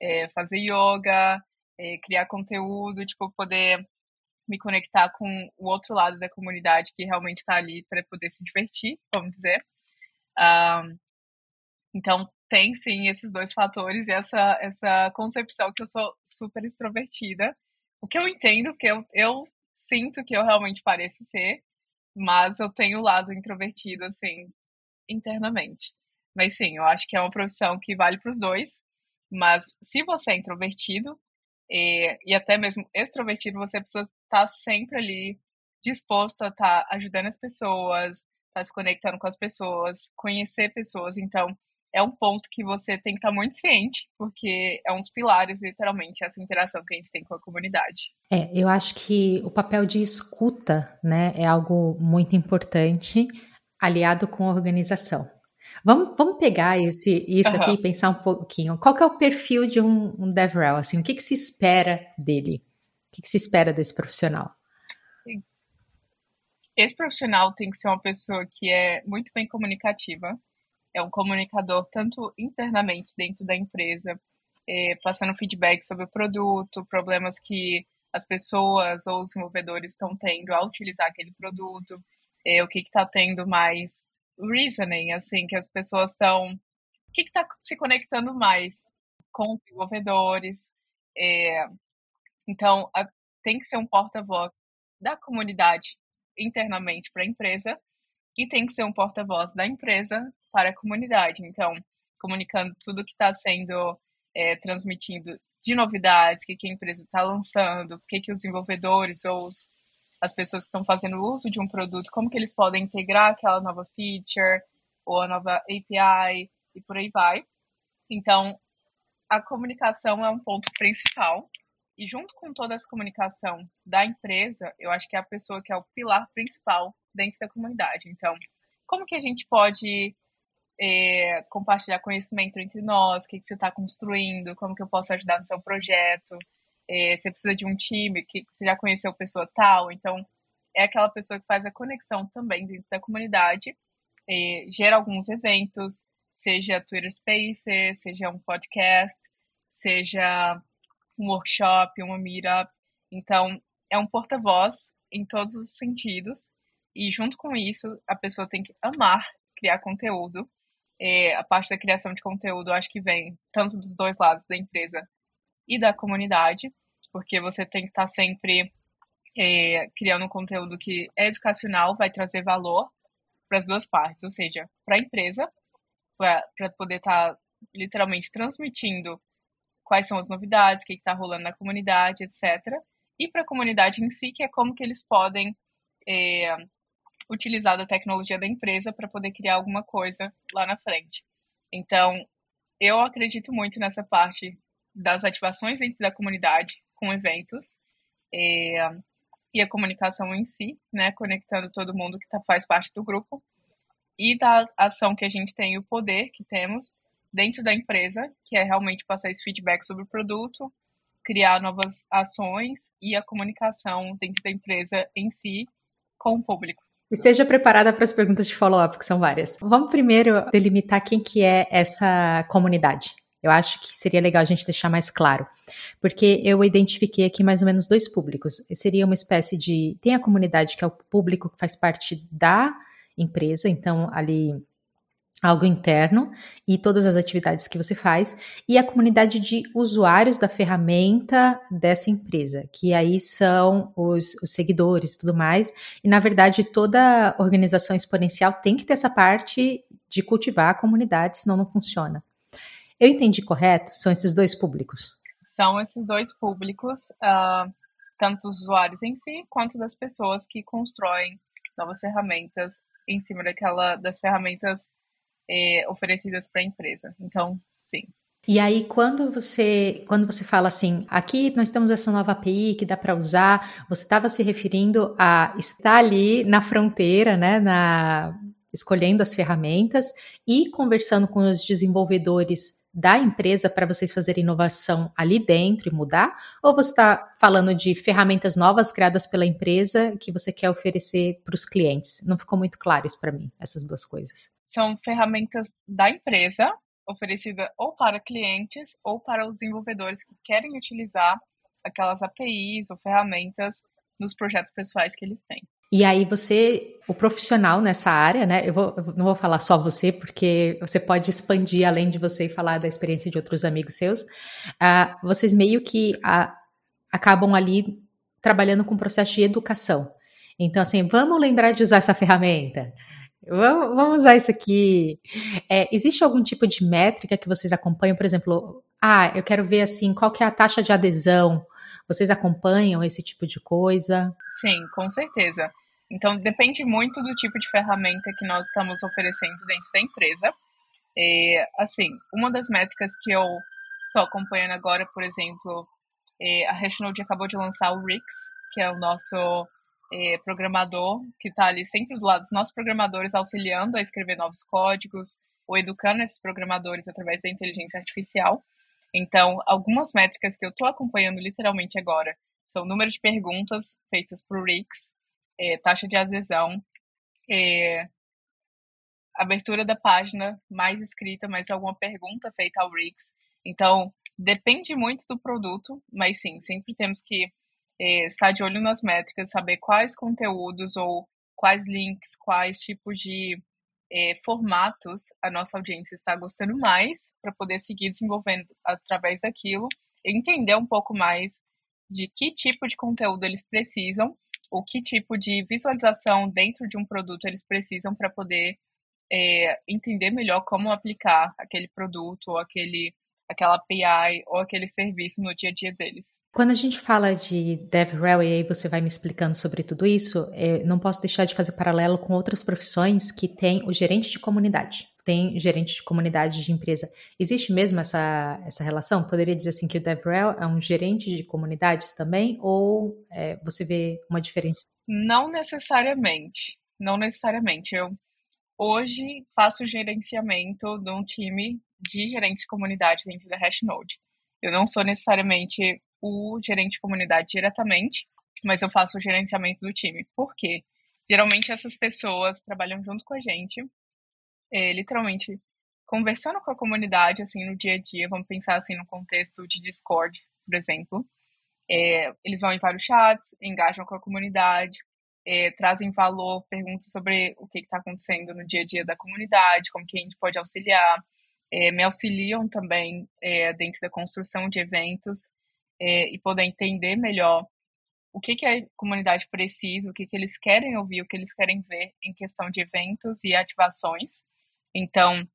é fazer yoga, é criar conteúdo, tipo, poder me conectar com o outro lado da comunidade que realmente está ali para poder se divertir, vamos dizer. Um, então, tem sim esses dois fatores e essa, essa concepção que eu sou super extrovertida. O que eu entendo, que eu, eu sinto que eu realmente pareço ser, mas eu tenho o lado introvertido, assim, internamente. Mas sim, eu acho que é uma profissão que vale para os dois. Mas se você é introvertido e, e até mesmo extrovertido, você precisa estar tá sempre ali disposto a estar tá ajudando as pessoas, estar tá se conectando com as pessoas, conhecer pessoas. Então, é um ponto que você tem que estar muito ciente, porque é um dos pilares, literalmente, essa interação que a gente tem com a comunidade. É, eu acho que o papel de escuta, né, é algo muito importante, aliado com a organização. Vamos, vamos pegar esse, isso uhum. aqui e pensar um pouquinho. Qual que é o perfil de um, um DevRel? Assim, o que, que se espera dele? O que, que se espera desse profissional? Esse profissional tem que ser uma pessoa que é muito bem comunicativa, é um comunicador tanto internamente dentro da empresa, é, passando feedback sobre o produto, problemas que as pessoas ou os desenvolvedores estão tendo ao utilizar aquele produto, é, o que está tendo mais reasoning, assim, que as pessoas estão. O que está se conectando mais com os desenvolvedores. É, então, a, tem que ser um porta-voz da comunidade internamente para a empresa e tem que ser um porta-voz da empresa para a comunidade. Então, comunicando tudo que está sendo é, transmitido de novidades, o que, que a empresa está lançando, o que, que os desenvolvedores ou os, as pessoas que estão fazendo uso de um produto, como que eles podem integrar aquela nova feature ou a nova API e por aí vai. Então, a comunicação é um ponto principal. E junto com toda essa comunicação da empresa, eu acho que é a pessoa que é o pilar principal dentro da comunidade. Então, como que a gente pode é, compartilhar conhecimento entre nós, o que, que você está construindo, como que eu posso ajudar no seu projeto, é, você precisa de um time, que você já conheceu pessoa tal, então é aquela pessoa que faz a conexão também dentro da comunidade, é, gera alguns eventos, seja Twitter Spaces, seja um podcast, seja um workshop, uma meetup, então é um porta-voz em todos os sentidos, e junto com isso, a pessoa tem que amar criar conteúdo, é, a parte da criação de conteúdo, acho que vem tanto dos dois lados, da empresa e da comunidade, porque você tem que estar sempre é, criando um conteúdo que é educacional, vai trazer valor para as duas partes, ou seja, para a empresa, para poder estar literalmente transmitindo quais são as novidades, o que está rolando na comunidade, etc. E para a comunidade em si, que é como que eles podem é, utilizado a tecnologia da empresa para poder criar alguma coisa lá na frente. Então, eu acredito muito nessa parte das ativações dentro da comunidade com eventos é, e a comunicação em si, né, conectando todo mundo que tá, faz parte do grupo. e da ação que a gente tem, o poder que temos dentro da empresa, que é realmente passar esse feedback sobre o produto, criar novas ações e a comunicação dentro da empresa em si com o público. Esteja preparada para as perguntas de follow-up, que são várias. Vamos primeiro delimitar quem que é essa comunidade. Eu acho que seria legal a gente deixar mais claro, porque eu identifiquei aqui mais ou menos dois públicos. Seria uma espécie de. Tem a comunidade que é o público que faz parte da empresa, então ali algo interno e todas as atividades que você faz, e a comunidade de usuários da ferramenta dessa empresa, que aí são os, os, seguidores e tudo mais. E na verdade, toda organização exponencial tem que ter essa parte de cultivar a comunidade, senão não funciona. Eu entendi correto? São esses dois públicos? São esses dois públicos, uh, tanto os usuários em si, quanto das pessoas que constroem novas ferramentas em cima daquela das ferramentas eh, oferecidas para a empresa. Então, sim. E aí, quando você, quando você fala assim, aqui nós temos essa nova API que dá para usar, você estava se referindo a estar ali na fronteira, né, na, escolhendo as ferramentas e conversando com os desenvolvedores da empresa para vocês fazerem inovação ali dentro e mudar? Ou você está falando de ferramentas novas criadas pela empresa que você quer oferecer para os clientes? Não ficou muito claro isso para mim, essas duas coisas são ferramentas da empresa, oferecida ou para clientes ou para os desenvolvedores que querem utilizar aquelas APIs ou ferramentas nos projetos pessoais que eles têm. E aí você, o profissional nessa área, né? Eu, vou, eu não vou falar só você, porque você pode expandir além de você e falar da experiência de outros amigos seus. Uh, vocês meio que uh, acabam ali trabalhando com o processo de educação. Então, assim, vamos lembrar de usar essa ferramenta. Vamos, usar isso aqui. É, existe algum tipo de métrica que vocês acompanham? Por exemplo, ah, eu quero ver assim, qual que é a taxa de adesão? Vocês acompanham esse tipo de coisa? Sim, com certeza. Então, depende muito do tipo de ferramenta que nós estamos oferecendo dentro da empresa. E, assim, uma das métricas que eu estou acompanhando agora, por exemplo, é, a Hashnode acabou de lançar o RIX, que é o nosso é, programador que está ali sempre do lado dos nossos programadores, auxiliando a escrever novos códigos ou educando esses programadores através da inteligência artificial. Então, algumas métricas que eu estou acompanhando literalmente agora são o número de perguntas feitas por RIX, é, taxa de adesão, é, abertura da página mais escrita, mais alguma pergunta feita ao RIX. Então, depende muito do produto, mas sim, sempre temos que é, estar de olho nas métricas, saber quais conteúdos ou quais links, quais tipos de é, formatos a nossa audiência está gostando mais, para poder seguir desenvolvendo através daquilo, entender um pouco mais de que tipo de conteúdo eles precisam, ou que tipo de visualização dentro de um produto eles precisam para poder é, entender melhor como aplicar aquele produto ou aquele aquela API ou aquele serviço no dia a dia deles. Quando a gente fala de DevRel, e aí você vai me explicando sobre tudo isso, é, não posso deixar de fazer paralelo com outras profissões que tem o gerente de comunidade. Tem gerente de comunidade de empresa. Existe mesmo essa, essa relação? Poderia dizer assim que o DevRel é um gerente de comunidades também? Ou é, você vê uma diferença? Não necessariamente. Não necessariamente. Eu hoje faço gerenciamento de um time de gerente de comunidade dentro da Hashnode. Eu não sou necessariamente o gerente de comunidade diretamente, mas eu faço o gerenciamento do time. Por quê? Geralmente essas pessoas trabalham junto com a gente, é, literalmente conversando com a comunidade, assim, no dia a dia. Vamos pensar, assim, no contexto de Discord, por exemplo. É, eles vão em vários chats, engajam com a comunidade, é, trazem valor, perguntam sobre o que está acontecendo no dia a dia da comunidade, como que a gente pode auxiliar é, me auxiliam também é, dentro da construção de eventos é, e poder entender melhor o que, que a comunidade precisa, o que, que eles querem ouvir, o que eles querem ver em questão de eventos e ativações. Então,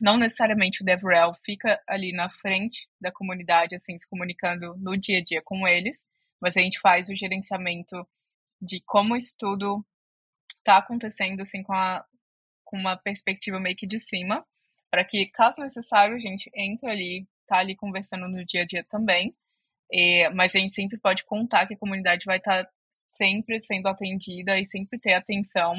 não necessariamente o DevRel fica ali na frente da comunidade, assim, se comunicando no dia a dia com eles, mas a gente faz o gerenciamento de como isso tudo está acontecendo, assim, com, a, com uma perspectiva meio que de cima, para que, caso necessário, a gente entre ali, tá ali conversando no dia a dia também. É, mas a gente sempre pode contar que a comunidade vai estar tá sempre sendo atendida e sempre ter atenção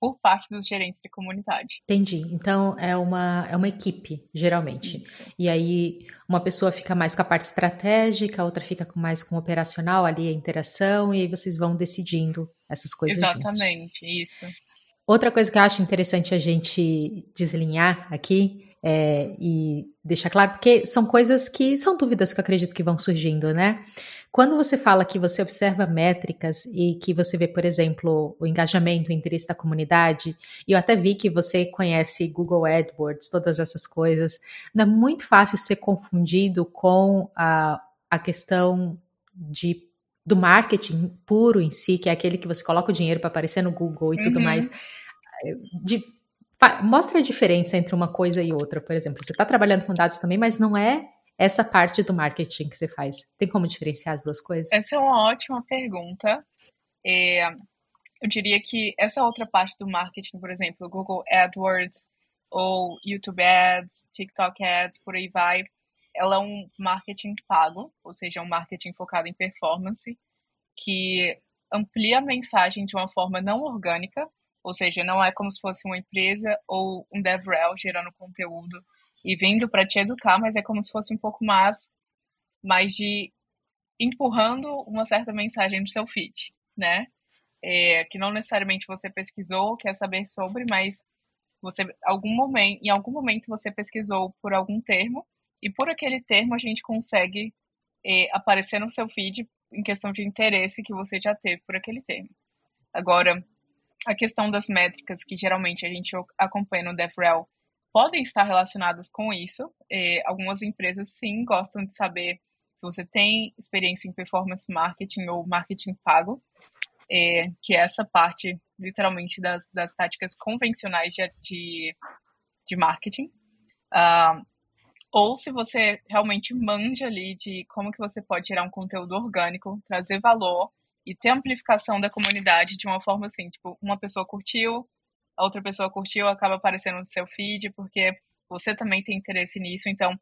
por parte dos gerentes de comunidade. Entendi. Então é uma, é uma equipe, geralmente. Isso. E aí uma pessoa fica mais com a parte estratégica, a outra fica com mais com o operacional ali, a interação, e aí vocês vão decidindo essas coisas. Exatamente, juntos. isso. Outra coisa que eu acho interessante a gente deslinhar aqui é, e deixar claro, porque são coisas que são dúvidas que eu acredito que vão surgindo, né? Quando você fala que você observa métricas e que você vê, por exemplo, o engajamento, o interesse da comunidade, e eu até vi que você conhece Google AdWords, todas essas coisas, não é muito fácil ser confundido com a, a questão de do marketing puro em si, que é aquele que você coloca o dinheiro para aparecer no Google e uhum. tudo mais. De, mostra a diferença entre uma coisa e outra, por exemplo. Você está trabalhando com dados também, mas não é essa parte do marketing que você faz? Tem como diferenciar as duas coisas? Essa é uma ótima pergunta. É, eu diria que essa outra parte do marketing, por exemplo, Google AdWords ou YouTube Ads, TikTok Ads, por aí vai, ela é um marketing pago, ou seja, um marketing focado em performance, que amplia a mensagem de uma forma não orgânica, ou seja, não é como se fosse uma empresa ou um DevRel gerando conteúdo e vindo para te educar, mas é como se fosse um pouco mais, mais de empurrando uma certa mensagem no seu feed, né? É, que não necessariamente você pesquisou, quer saber sobre, mas você algum momento, em algum momento você pesquisou por algum termo e por aquele termo a gente consegue é, aparecer no seu feed em questão de interesse que você já teve por aquele termo. Agora, a questão das métricas que geralmente a gente acompanha no DevRel podem estar relacionadas com isso. E algumas empresas, sim, gostam de saber se você tem experiência em performance marketing ou marketing pago, é, que é essa parte, literalmente, das, das táticas convencionais de, de, de marketing. Uh, ou se você realmente manja ali de como que você pode gerar um conteúdo orgânico, trazer valor e ter amplificação da comunidade de uma forma assim, tipo, uma pessoa curtiu, a outra pessoa curtiu, acaba aparecendo no seu feed, porque você também tem interesse nisso. Então,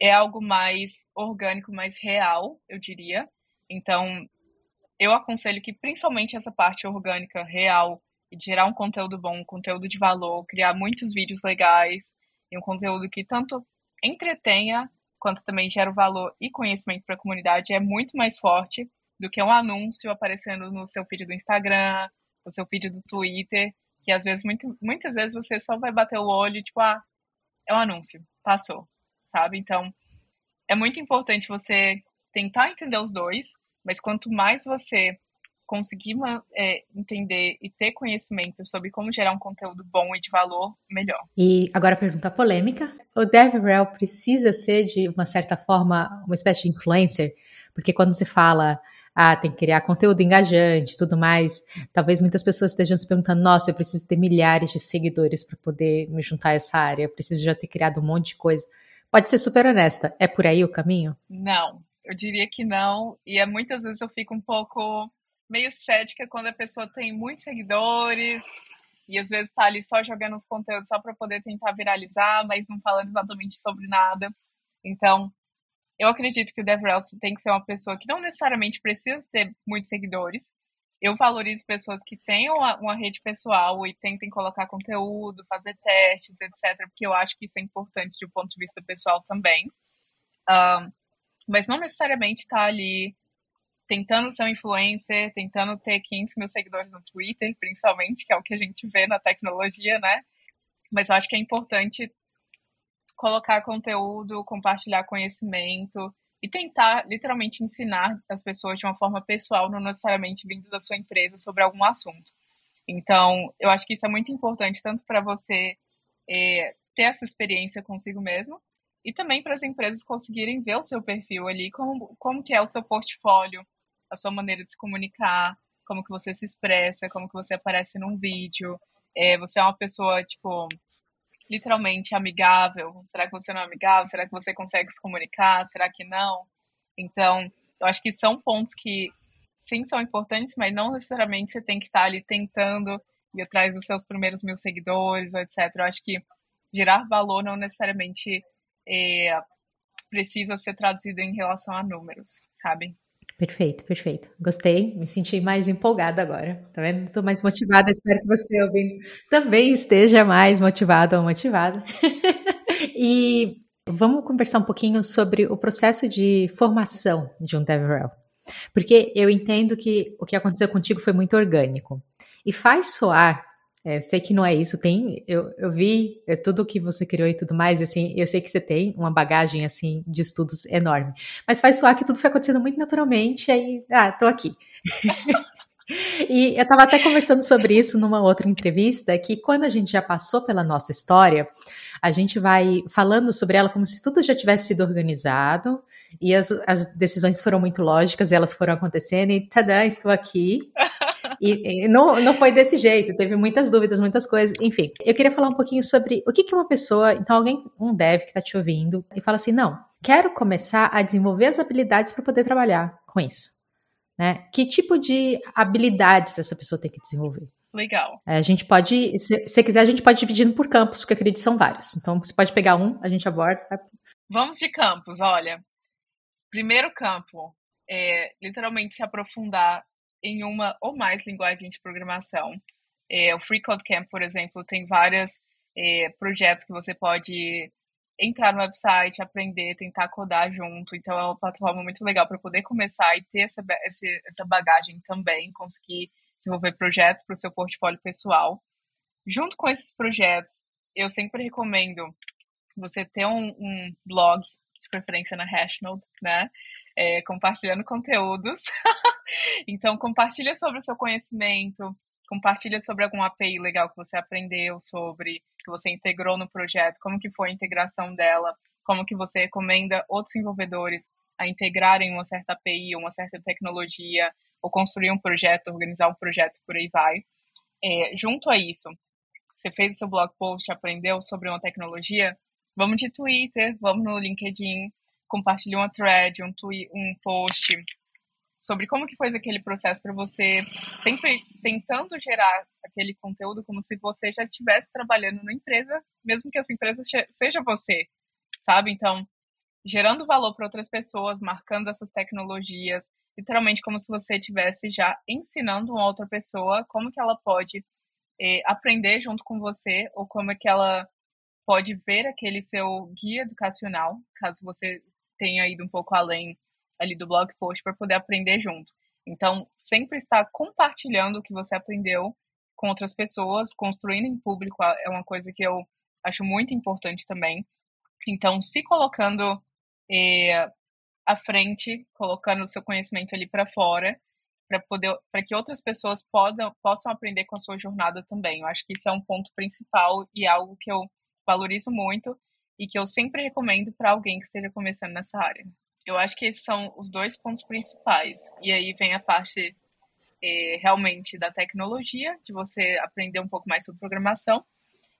é algo mais orgânico, mais real, eu diria. Então, eu aconselho que principalmente essa parte orgânica, real, e de gerar um conteúdo bom, um conteúdo de valor, criar muitos vídeos legais e um conteúdo que tanto entretenha quanto também gera valor e conhecimento para a comunidade é muito mais forte do que um anúncio aparecendo no seu feed do Instagram, no seu feed do Twitter, que às vezes, muito, muitas vezes você só vai bater o olho e tipo, ah, é um anúncio, passou, sabe? Então, é muito importante você tentar entender os dois, mas quanto mais você conseguir é, entender e ter conhecimento sobre como gerar um conteúdo bom e de valor, melhor. E agora a pergunta polêmica. O DevRel precisa ser, de uma certa forma, uma espécie de influencer? Porque quando você fala ah, tem que criar conteúdo engajante e tudo mais. Talvez muitas pessoas estejam se perguntando: nossa, eu preciso ter milhares de seguidores para poder me juntar a essa área, eu preciso já ter criado um monte de coisa. Pode ser super honesta, é por aí o caminho? Não, eu diria que não. E é, muitas vezes eu fico um pouco meio cética quando a pessoa tem muitos seguidores e às vezes está ali só jogando os conteúdos só para poder tentar viralizar, mas não falando exatamente sobre nada. Então, eu acredito que o DevRel tem que ser uma pessoa que não necessariamente precisa ter muitos seguidores. Eu valorizo pessoas que tenham uma, rede pessoal e tentem colocar conteúdo, fazer testes, etc., porque eu acho que isso é importante do ponto de vista pessoal também. Um, mas não necessariamente tá ali tentando ser um influencer, tentando ter 500 mil seguidores no Twitter, principalmente, que é o que a gente vê na tecnologia, né? Mas eu acho que é importante colocar conteúdo, compartilhar conhecimento e tentar literalmente ensinar as pessoas de uma forma pessoal, não necessariamente vindo da sua empresa sobre algum assunto. Então, eu acho que isso é muito importante tanto para você é, ter essa experiência consigo mesmo e também para as empresas conseguirem ver o seu perfil ali, como, como que é o seu portfólio, sua maneira de se comunicar, como que você se expressa, como que você aparece num vídeo. É, você é uma pessoa, tipo, literalmente amigável? Será que você não é amigável? Será que você consegue se comunicar? Será que não? Então, eu acho que são pontos que sim são importantes, mas não necessariamente você tem que estar ali tentando ir atrás dos seus primeiros mil seguidores, etc. Eu acho que gerar valor não necessariamente é, precisa ser traduzido em relação a números, sabe? Perfeito, perfeito. Gostei, me senti mais empolgada agora. Tá vendo? Estou mais motivada. Espero que você ouvindo também esteja mais motivado ou motivada. <laughs> e vamos conversar um pouquinho sobre o processo de formação de um DevRel. Porque eu entendo que o que aconteceu contigo foi muito orgânico. E faz soar é, eu sei que não é isso, tem, eu, eu vi é, tudo que você criou e tudo mais, assim, eu sei que você tem uma bagagem, assim, de estudos enorme, mas faz soar que tudo foi acontecendo muito naturalmente, aí, ah, tô aqui. <laughs> e eu estava até conversando sobre isso numa outra entrevista, que quando a gente já passou pela nossa história, a gente vai falando sobre ela como se tudo já tivesse sido organizado e as, as decisões foram muito lógicas, elas foram acontecendo e tadã, estou aqui. <laughs> E, e, não, não foi desse jeito, teve muitas dúvidas, muitas coisas. Enfim, eu queria falar um pouquinho sobre o que, que uma pessoa, então alguém, um dev que está te ouvindo e fala assim: não, quero começar a desenvolver as habilidades para poder trabalhar com isso. Né? Que tipo de habilidades essa pessoa tem que desenvolver? Legal. É, a gente pode, se você quiser, a gente pode dividir por campos, porque acredito que são vários. Então, você pode pegar um, a gente aborda. Vamos de campos, olha. Primeiro campo é literalmente se aprofundar em uma ou mais linguagens de programação. É, o Free Code Camp, por exemplo, tem vários é, projetos que você pode entrar no website, aprender, tentar codar junto. Então, é uma plataforma muito legal para poder começar e ter essa, essa bagagem também, conseguir desenvolver projetos para o seu portfólio pessoal. Junto com esses projetos, eu sempre recomendo você ter um, um blog, de preferência na Hashnode, né? É, compartilhando conteúdos. <laughs> então, compartilha sobre o seu conhecimento, compartilha sobre algum API legal que você aprendeu sobre, que você integrou no projeto, como que foi a integração dela, como que você recomenda outros desenvolvedores a integrarem uma certa API, uma certa tecnologia, ou construir um projeto, organizar um projeto, por aí vai. É, junto a isso, você fez o seu blog post, aprendeu sobre uma tecnologia, vamos de Twitter, vamos no LinkedIn, compartilhe uma thread, um, tweet, um post sobre como que foi aquele processo para você, sempre tentando gerar aquele conteúdo como se você já estivesse trabalhando na empresa, mesmo que essa empresa seja você, sabe? Então, gerando valor para outras pessoas, marcando essas tecnologias, literalmente como se você estivesse já ensinando uma outra pessoa como que ela pode eh, aprender junto com você ou como é que ela pode ver aquele seu guia educacional, caso você tenha ido um pouco além ali do blog post para poder aprender junto. Então, sempre estar compartilhando o que você aprendeu com outras pessoas, construindo em público é uma coisa que eu acho muito importante também. Então, se colocando eh, à frente, colocando o seu conhecimento ali para fora, para poder, para que outras pessoas podam, possam aprender com a sua jornada também. Eu acho que isso é um ponto principal e algo que eu valorizo muito e que eu sempre recomendo para alguém que esteja começando nessa área. Eu acho que esses são os dois pontos principais. E aí vem a parte é, realmente da tecnologia, de você aprender um pouco mais sobre programação.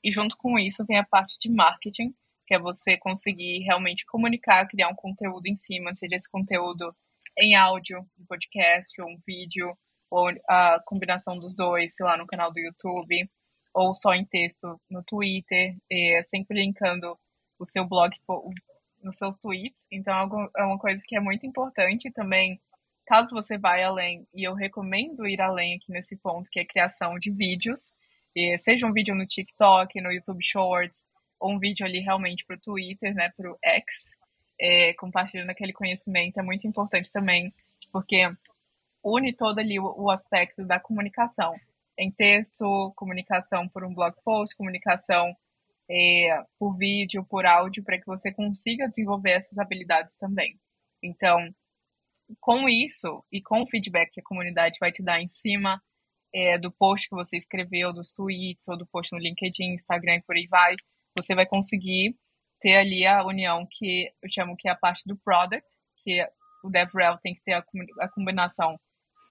E junto com isso vem a parte de marketing, que é você conseguir realmente comunicar, criar um conteúdo em cima, seja esse conteúdo em áudio, um podcast, ou um vídeo, ou a combinação dos dois, sei lá, no canal do YouTube, ou só em texto no Twitter, sempre linkando o seu blog nos seus tweets. Então, é, é uma coisa que é muito importante também, caso você vá além, e eu recomendo ir além aqui nesse ponto, que é a criação de vídeos, seja um vídeo no TikTok, no YouTube Shorts, ou um vídeo ali realmente para o Twitter, né, para o X, é, compartilhando aquele conhecimento é muito importante também, porque une todo ali o, o aspecto da comunicação, em texto, comunicação por um blog post, comunicação é, por vídeo, por áudio, para que você consiga desenvolver essas habilidades também. Então, com isso e com o feedback que a comunidade vai te dar em cima é, do post que você escreveu, dos tweets ou do post no LinkedIn, Instagram e por aí vai, você vai conseguir ter ali a união que eu chamo que é a parte do product, que o DevRel tem que ter a, a combinação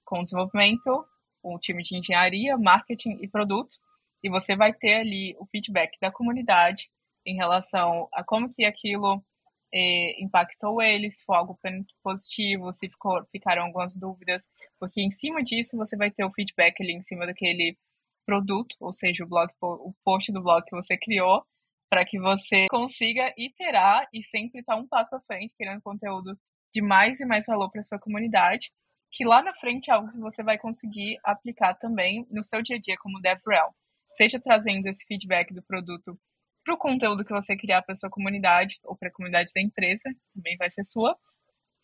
com o desenvolvimento, o time de engenharia, marketing e produto, e você vai ter ali o feedback da comunidade em relação a como que aquilo eh, impactou eles, se foi algo positivo, se ficou, ficaram algumas dúvidas, porque em cima disso você vai ter o feedback ali em cima daquele produto, ou seja, o blog, o post do blog que você criou, para que você consiga iterar e sempre estar tá um passo à frente, criando conteúdo de mais e mais valor para sua comunidade, que lá na frente é algo que você vai conseguir aplicar também no seu dia a dia como DevRel. Seja trazendo esse feedback do produto para o conteúdo que você criar para sua comunidade ou para a comunidade da empresa, também vai ser sua,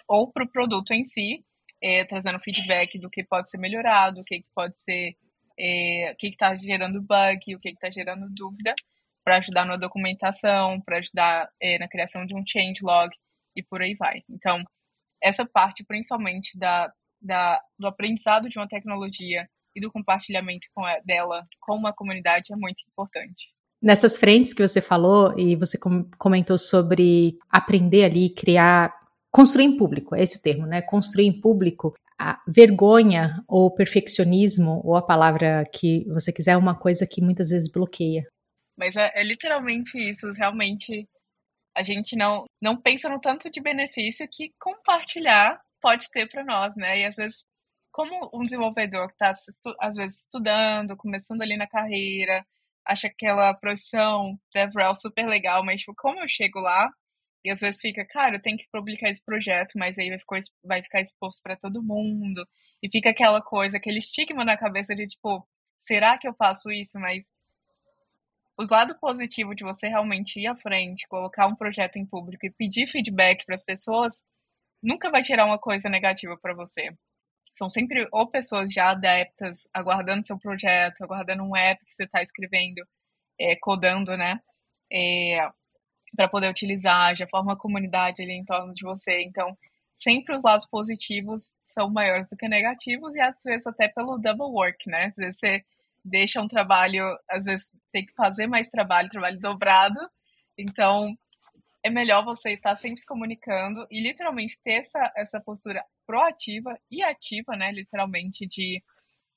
ou para o produto em si, é, trazendo feedback do que pode ser melhorado, o que, que pode ser, é, o que está gerando bug, o que está gerando dúvida, para ajudar na documentação, para ajudar é, na criação de um changelog e por aí vai. Então, essa parte, principalmente da, da, do aprendizado de uma tecnologia e do compartilhamento com a, dela com uma comunidade é muito importante. Nessas frentes que você falou e você comentou sobre aprender ali, criar, construir em público, é esse o termo, né? Construir em público. A vergonha ou perfeccionismo, ou a palavra que você quiser, é uma coisa que muitas vezes bloqueia. Mas é, é literalmente isso, realmente a gente não, não pensa no tanto de benefício que compartilhar pode ter para nós, né? E às vezes, como um desenvolvedor que está, às vezes, estudando, começando ali na carreira, acha aquela profissão DevRel super legal, mas, tipo, como eu chego lá, e às vezes fica, cara, eu tenho que publicar esse projeto, mas aí vai ficar, vai ficar exposto para todo mundo, e fica aquela coisa, aquele estigma na cabeça de, tipo, será que eu faço isso? Mas os lados positivos de você realmente ir à frente, colocar um projeto em público e pedir feedback para as pessoas, nunca vai tirar uma coisa negativa para você. São sempre ou pessoas já adeptas, aguardando seu projeto, aguardando um app que você está escrevendo, é, codando, né? É, para poder utilizar, já forma uma comunidade ali em torno de você. Então, sempre os lados positivos são maiores do que negativos e às vezes até pelo double work, né? Às vezes você deixa um trabalho, às vezes tem que fazer mais trabalho, trabalho dobrado. Então, é melhor você estar sempre se comunicando e literalmente ter essa, essa postura proativa e ativa, né? Literalmente, de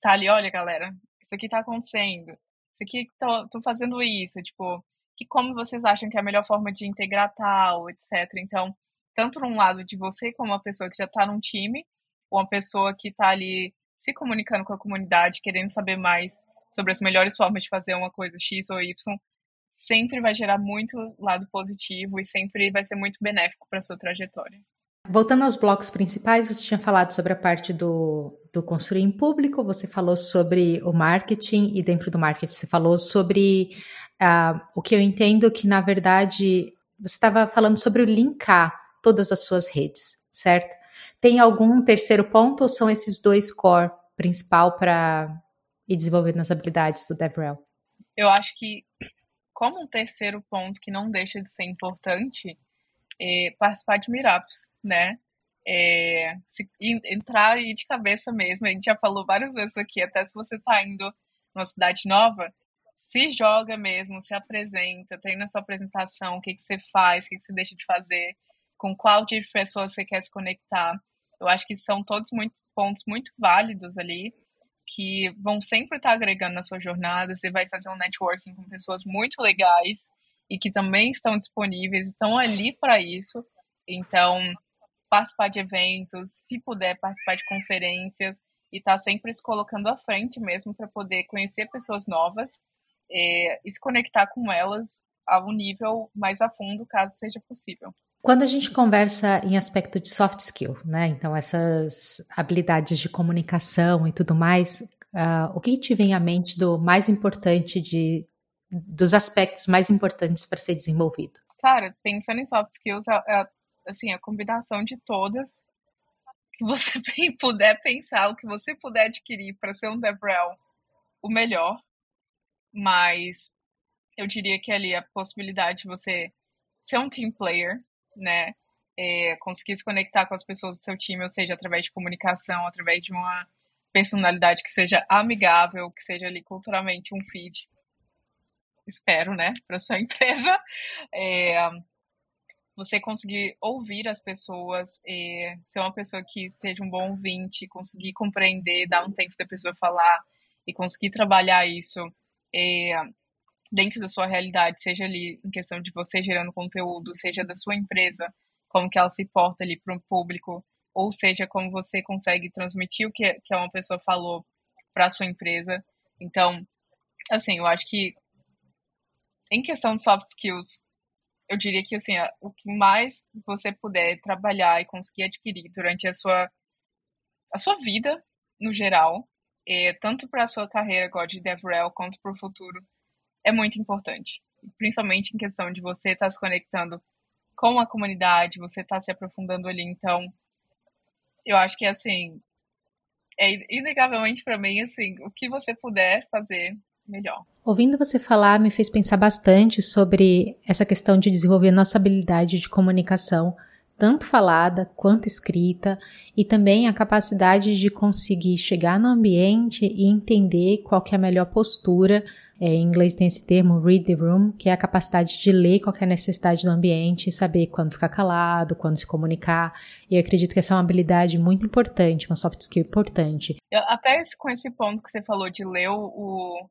tá ali, olha, galera, isso aqui tá acontecendo, isso aqui tô, tô fazendo isso, tipo, que como vocês acham que é a melhor forma de integrar tal, etc. Então, tanto num lado de você como uma pessoa que já está num time, ou uma pessoa que está ali se comunicando com a comunidade, querendo saber mais sobre as melhores formas de fazer uma coisa X ou Y, sempre vai gerar muito lado positivo e sempre vai ser muito benéfico para sua trajetória. Voltando aos blocos principais, você tinha falado sobre a parte do, do construir em público, você falou sobre o marketing, e dentro do marketing você falou sobre uh, o que eu entendo que, na verdade, você estava falando sobre o linkar todas as suas redes, certo? Tem algum terceiro ponto ou são esses dois core principal para e desenvolvendo as habilidades do DevRel? Eu acho que, como um terceiro ponto que não deixa de ser importante, é participar de meetups, né? É, se, entrar e de cabeça mesmo. A gente já falou várias vezes aqui, até se você está indo numa cidade nova, se joga mesmo, se apresenta, treina sua apresentação, o que, que você faz, o que, que você deixa de fazer, com qual tipo de pessoa você quer se conectar. Eu acho que são todos muito, pontos muito válidos ali que vão sempre estar agregando na sua jornada. Você vai fazer um networking com pessoas muito legais e que também estão disponíveis, estão ali para isso. Então, participar de eventos, se puder participar de conferências e estar tá sempre se colocando à frente mesmo para poder conhecer pessoas novas é, e se conectar com elas a um nível mais a fundo, caso seja possível. Quando a gente conversa em aspecto de soft skill, né? Então, essas habilidades de comunicação e tudo mais, uh, o que te vem à mente do mais importante de dos aspectos mais importantes para ser desenvolvido? Cara, pensando em soft skills, é, é, assim, a combinação de todas que você <laughs> puder pensar, o que você puder adquirir para ser um DevRel, o melhor. Mas eu diria que ali a possibilidade de você ser um team player, né? É, conseguir se conectar com as pessoas do seu time, ou seja, através de comunicação, através de uma personalidade que seja amigável, que seja ali culturalmente um feed. Espero, né, para sua <laughs> empresa. É, você conseguir ouvir as pessoas, é, ser uma pessoa que seja um bom ouvinte, conseguir compreender, dar um tempo da pessoa falar e conseguir trabalhar isso dentro da sua realidade, seja ali em questão de você gerando conteúdo, seja da sua empresa, como que ela se porta ali para o público, ou seja, como você consegue transmitir o que, que uma pessoa falou para a sua empresa. Então, assim, eu acho que em questão de soft skills, eu diria que assim, o que mais você puder trabalhar e conseguir adquirir durante a sua a sua vida no geral, é, tanto para a sua carreira de DevRel quanto para o futuro, é muito importante. Principalmente em questão de você estar tá se conectando com a comunidade, você estar tá se aprofundando ali. Então, eu acho que assim, é inegavelmente para mim assim, o que você puder fazer melhor. Ouvindo você falar me fez pensar bastante sobre essa questão de desenvolver nossa habilidade de comunicação, tanto falada quanto escrita, e também a capacidade de conseguir chegar no ambiente e entender qual é a melhor postura. É, em inglês tem esse termo read the room, que é a capacidade de ler qual a necessidade do ambiente e saber quando ficar calado, quando se comunicar. E eu acredito que essa é uma habilidade muito importante, uma soft skill importante. Até com esse ponto que você falou de ler o,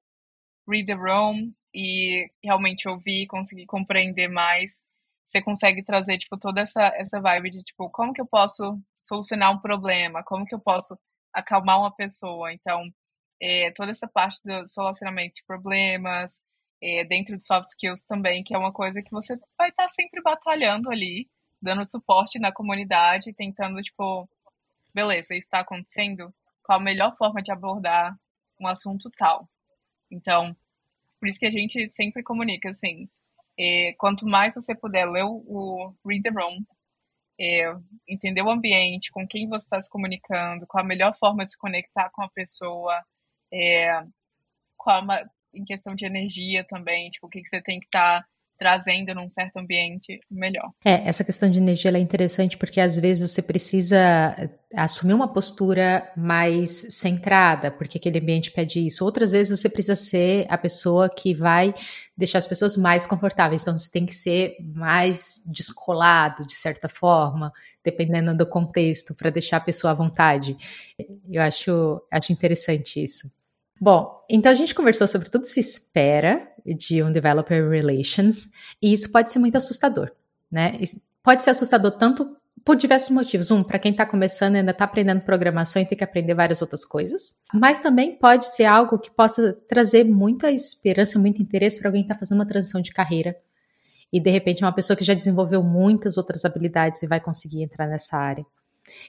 read the room e realmente ouvir, conseguir compreender mais, você consegue trazer tipo toda essa essa vibe de tipo como que eu posso solucionar um problema, como que eu posso acalmar uma pessoa. Então, é, toda essa parte do solucionamento de problemas, é, dentro de soft skills também, que é uma coisa que você vai estar sempre batalhando ali, dando suporte na comunidade, tentando, tipo, beleza, isso está acontecendo, qual a melhor forma de abordar um assunto tal. Então, por isso que a gente sempre comunica, assim, é, quanto mais você puder ler o, o Read the Room, é, entender o ambiente, com quem você está se comunicando, qual a melhor forma de se conectar com a pessoa, é, em questão de energia também, tipo, o que, que você tem que estar tá trazendo num certo ambiente melhor. É, essa questão de energia é interessante porque às vezes você precisa eh, assumir uma postura mais centrada, porque aquele ambiente pede isso. Outras vezes você precisa ser a pessoa que vai deixar as pessoas mais confortáveis. Então você tem que ser mais descolado, de certa forma, dependendo do contexto, para deixar a pessoa à vontade. Eu acho, acho interessante isso. Bom, então a gente conversou sobre tudo que se espera de um developer relations, e isso pode ser muito assustador, né? Pode ser assustador tanto por diversos motivos. Um, para quem está começando ainda está aprendendo programação e tem que aprender várias outras coisas. Mas também pode ser algo que possa trazer muita esperança, muito interesse para alguém que está fazendo uma transição de carreira. E de repente uma pessoa que já desenvolveu muitas outras habilidades e vai conseguir entrar nessa área.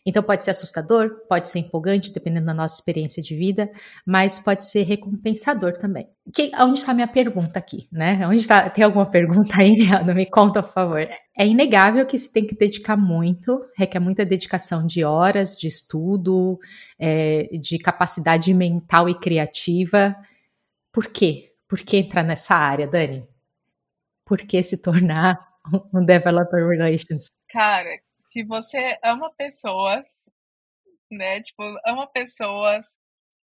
Então pode ser assustador, pode ser empolgante, dependendo da nossa experiência de vida, mas pode ser recompensador também. Que, onde está minha pergunta aqui, né? Onde está? Tem alguma pergunta aí, Leandro? Me conta, por favor. É inegável que se tem que dedicar muito, requer muita dedicação de horas, de estudo, é, de capacidade mental e criativa. Por quê? Por que entrar nessa área, Dani? Por que se tornar um developer relations? Cara, se você ama pessoas, né? Tipo, ama pessoas,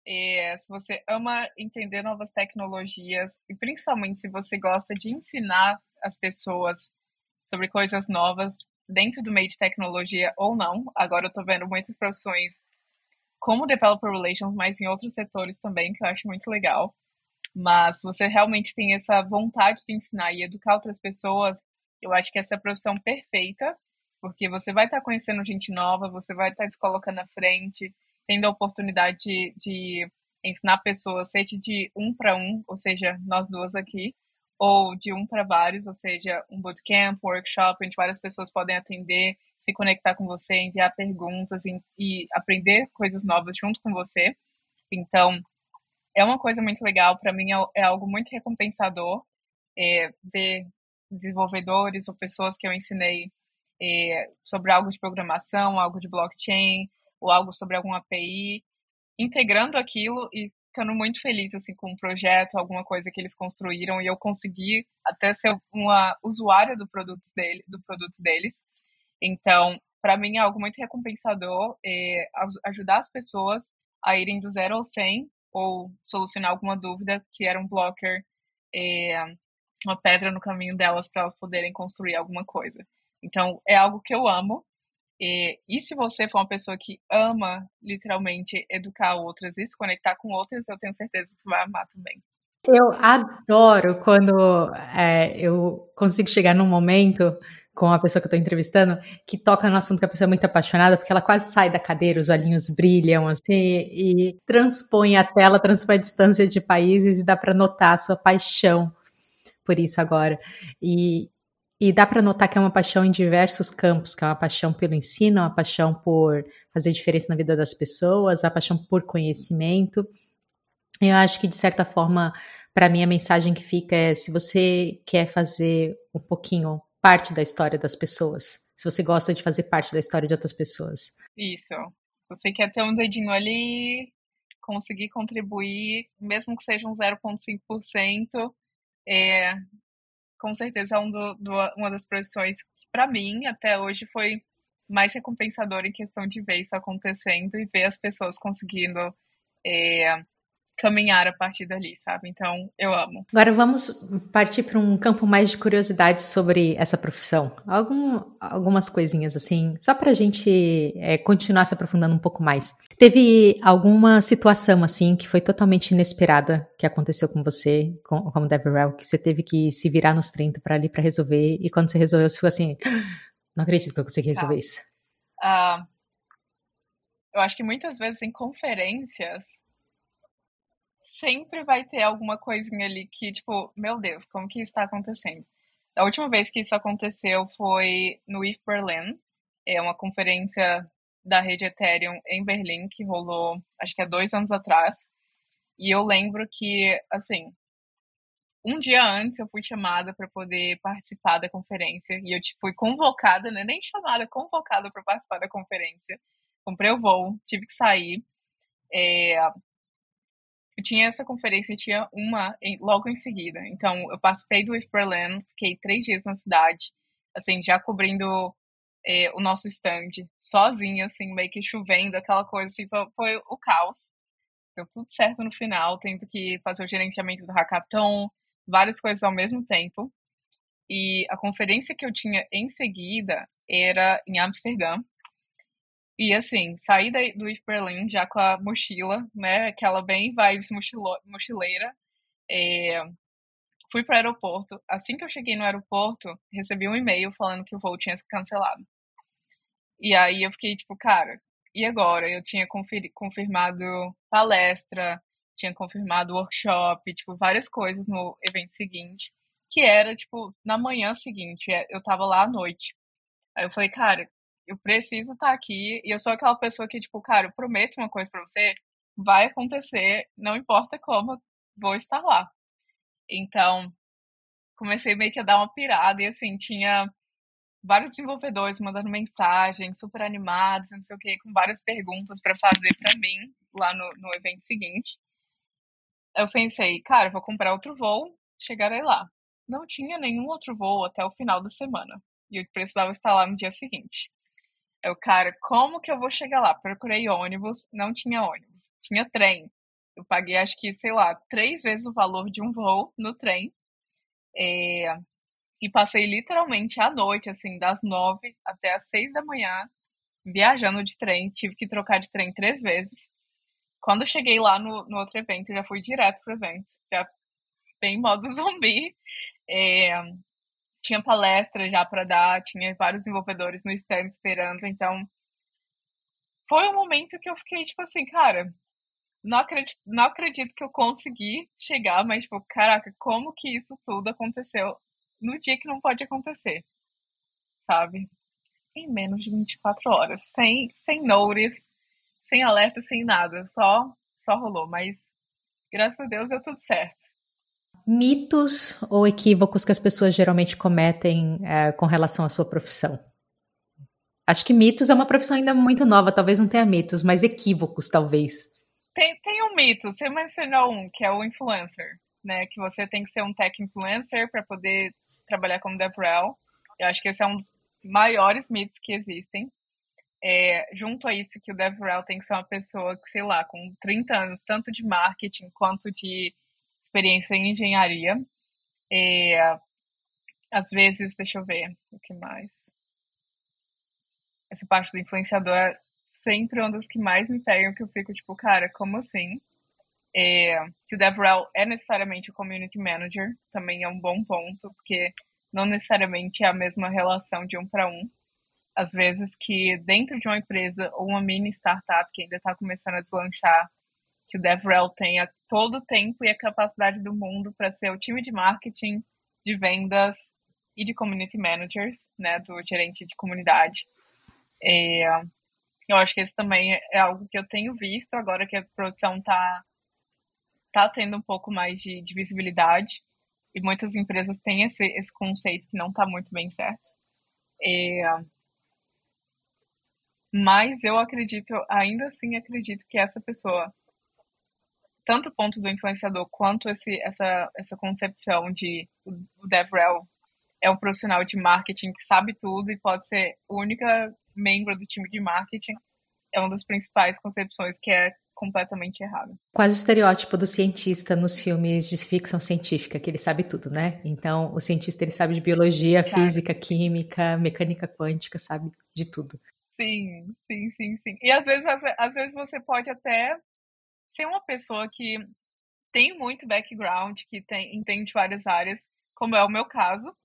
e se você ama entender novas tecnologias, e principalmente se você gosta de ensinar as pessoas sobre coisas novas dentro do meio de tecnologia ou não. Agora eu tô vendo muitas profissões como Developer Relations, mas em outros setores também, que eu acho muito legal. Mas se você realmente tem essa vontade de ensinar e educar outras pessoas, eu acho que essa é a profissão perfeita porque você vai estar tá conhecendo gente nova, você vai estar tá se colocando na frente, tendo a oportunidade de, de ensinar pessoas, seja de um para um, ou seja, nós duas aqui, ou de um para vários, ou seja, um bootcamp, workshop, onde várias pessoas podem atender, se conectar com você, enviar perguntas e, e aprender coisas novas junto com você. Então, é uma coisa muito legal, para mim é, é, algo muito recompensador é, ver desenvolvedores ou pessoas que eu ensinei é, sobre algo de programação, algo de blockchain, ou algo sobre alguma API, integrando aquilo e ficando muito feliz assim com o projeto, alguma coisa que eles construíram e eu consegui até ser uma usuária do produto dele, do produto deles. Então, para mim é algo muito recompensador é, ajudar as pessoas a irem do zero ao 100 ou solucionar alguma dúvida que era um blocker, é, uma pedra no caminho delas para elas poderem construir alguma coisa. Então, é algo que eu amo. E, e se você for uma pessoa que ama, literalmente, educar outras e se conectar com outras, eu tenho certeza que vai amar também. Eu adoro quando é, eu consigo chegar num momento com a pessoa que eu estou entrevistando que toca no assunto que a pessoa é muito apaixonada, porque ela quase sai da cadeira, os olhinhos brilham assim, e transpõe a tela, transpõe a distância de países e dá para notar a sua paixão por isso agora. E, E dá para notar que é uma paixão em diversos campos, que é uma paixão pelo ensino, uma paixão por fazer diferença na vida das pessoas, a paixão por conhecimento. Eu acho que, de certa forma, para mim a mensagem que fica é se você quer fazer um pouquinho parte da história das pessoas, se você gosta de fazer parte da história de outras pessoas. Isso. Você quer ter um dedinho ali, conseguir contribuir, mesmo que seja um 0,5%, é, com certeza é um do, do, uma das profissões que, para mim, até hoje, foi mais recompensadora em questão de ver isso acontecendo e ver as pessoas conseguindo é, caminhar a partir dali, sabe? Então, eu amo. Agora vamos partir para um campo mais de curiosidade sobre essa profissão. Algum, algumas coisinhas assim, só para a gente é, continuar se aprofundando um pouco mais. Teve alguma situação assim que foi totalmente inesperada que aconteceu com você, com, como Deborah, que você teve que se virar nos 30 para ali para resolver e quando você resolveu, você ficou assim, não acredito que eu consegui resolver tá. isso. Uh, eu acho que muitas vezes em conferências sempre vai ter alguma coisinha ali que, tipo, meu Deus, como que está acontecendo? A última vez que isso aconteceu foi no IF Berlin, é uma conferência da rede Ethereum em Berlim que rolou, acho que há dois anos atrás. E eu lembro que, assim, um dia antes eu fui chamada para poder participar da conferência e eu tipo, fui convocada, né? Nem chamada, convocada para participar da conferência. Comprei o voo, tive que sair. É, eu tinha essa conferência tinha uma em, logo em seguida. Então, eu participei do IF Berlin, fiquei três dias na cidade, assim, já cobrindo é, o nosso stand, sozinha, assim, meio que chovendo, aquela coisa, assim, foi o caos. Deu tudo certo no final, tendo que fazer o gerenciamento do hackathon, várias coisas ao mesmo tempo. E a conferência que eu tinha em seguida era em Amsterdã, e assim, saí do IF Berlin já com a mochila, né? Aquela bem vibes mochilo, mochileira. É, fui para o aeroporto. Assim que eu cheguei no aeroporto, recebi um e-mail falando que o voo tinha se cancelado. E aí eu fiquei tipo, cara, e agora? Eu tinha confirmado palestra, tinha confirmado workshop, tipo, várias coisas no evento seguinte, que era, tipo, na manhã seguinte, eu tava lá à noite. Aí eu falei, cara, eu preciso estar tá aqui. E eu sou aquela pessoa que, tipo, cara, eu prometo uma coisa para você, vai acontecer, não importa como, vou estar lá. Então, comecei meio que a dar uma pirada e, assim, tinha vários desenvolvedores mandando mensagens, super animados, não sei o que, com várias perguntas para fazer para mim lá no, no evento seguinte. Eu pensei, cara, vou comprar outro voo, chegarei lá. Não tinha nenhum outro voo até o final da semana. E eu precisava estar lá no dia seguinte. Eu, cara, como que eu vou chegar lá? Procurei ônibus, não tinha ônibus. Tinha trem. Eu paguei, acho que, sei lá, três vezes o valor de um voo no trem. É, e passei literalmente a noite, assim, das nove até as seis da manhã, viajando de trem. Tive que trocar de trem três vezes. Quando cheguei lá no, no outro evento, já fui direto pro evento. Já bem modo <laughs> zumbi. É, tinha palestra já para dar, tinha vários desenvolvedores no stand esperando, então foi um momento que eu fiquei tipo assim, cara, não acredito, não acredito que eu consegui chegar, mas tipo, caraca, como que isso tudo aconteceu no dia que não pode acontecer, sabe? Em menos de 24 horas, sem, sem notice, sem alerta, sem nada, só, só rolou, mas graças a Deus deu tudo certo mitos ou equívocos que as pessoas geralmente cometem é, com relação à sua profissão? Acho que mitos é uma profissão ainda muito nova, talvez não tenha mitos, mas equívocos talvez. Tem, tem um mito, você mencionou um, que é o influencer, né? Que você tem que ser um tech influencer para poder trabalhar como DevRel. Eu acho que esse é um dos maiores mitos que existem. É, junto a isso, que o DevRel tem que ser uma pessoa que, sei lá, com 30 anos, tanto de marketing quanto de experiência em engenharia. É, às vezes, deixa eu ver o que mais. Essa parte do influenciador é sempre uma das que mais me pegam, que eu fico tipo, cara, como assim? É, que o DevRel é necessariamente o community manager, também é um bom ponto, porque não necessariamente é a mesma relação de um para um. Às vezes que dentro de uma empresa ou uma mini startup que ainda está começando a deslanchar, que o DevRel tenha todo o tempo e a capacidade do mundo para ser o time de marketing, de vendas e de community managers, né, do gerente de comunidade. É, eu acho que esse também é algo que eu tenho visto agora que a produção está tá tendo um pouco mais de, de, visibilidade e muitas empresas têm esse, esse conceito que não está muito bem certo. É, mas eu acredito, ainda assim acredito que essa pessoa, tanto o ponto do influenciador quanto esse, essa, essa concepção de o DevRel é um profissional de marketing que sabe tudo e pode ser única membro do time de marketing, é uma das principais concepções que é completamente errada. Quase o estereótipo do cientista nos filmes de ficção científica, que ele sabe tudo, né? Então, o cientista ele sabe de biologia, Cara. física, química, mecânica quântica, sabe de tudo. Sim, sim, sim, sim. E às vezes, às, às vezes você pode até ser uma pessoa que tem muito background, que tem, entende várias áreas, como é o meu caso.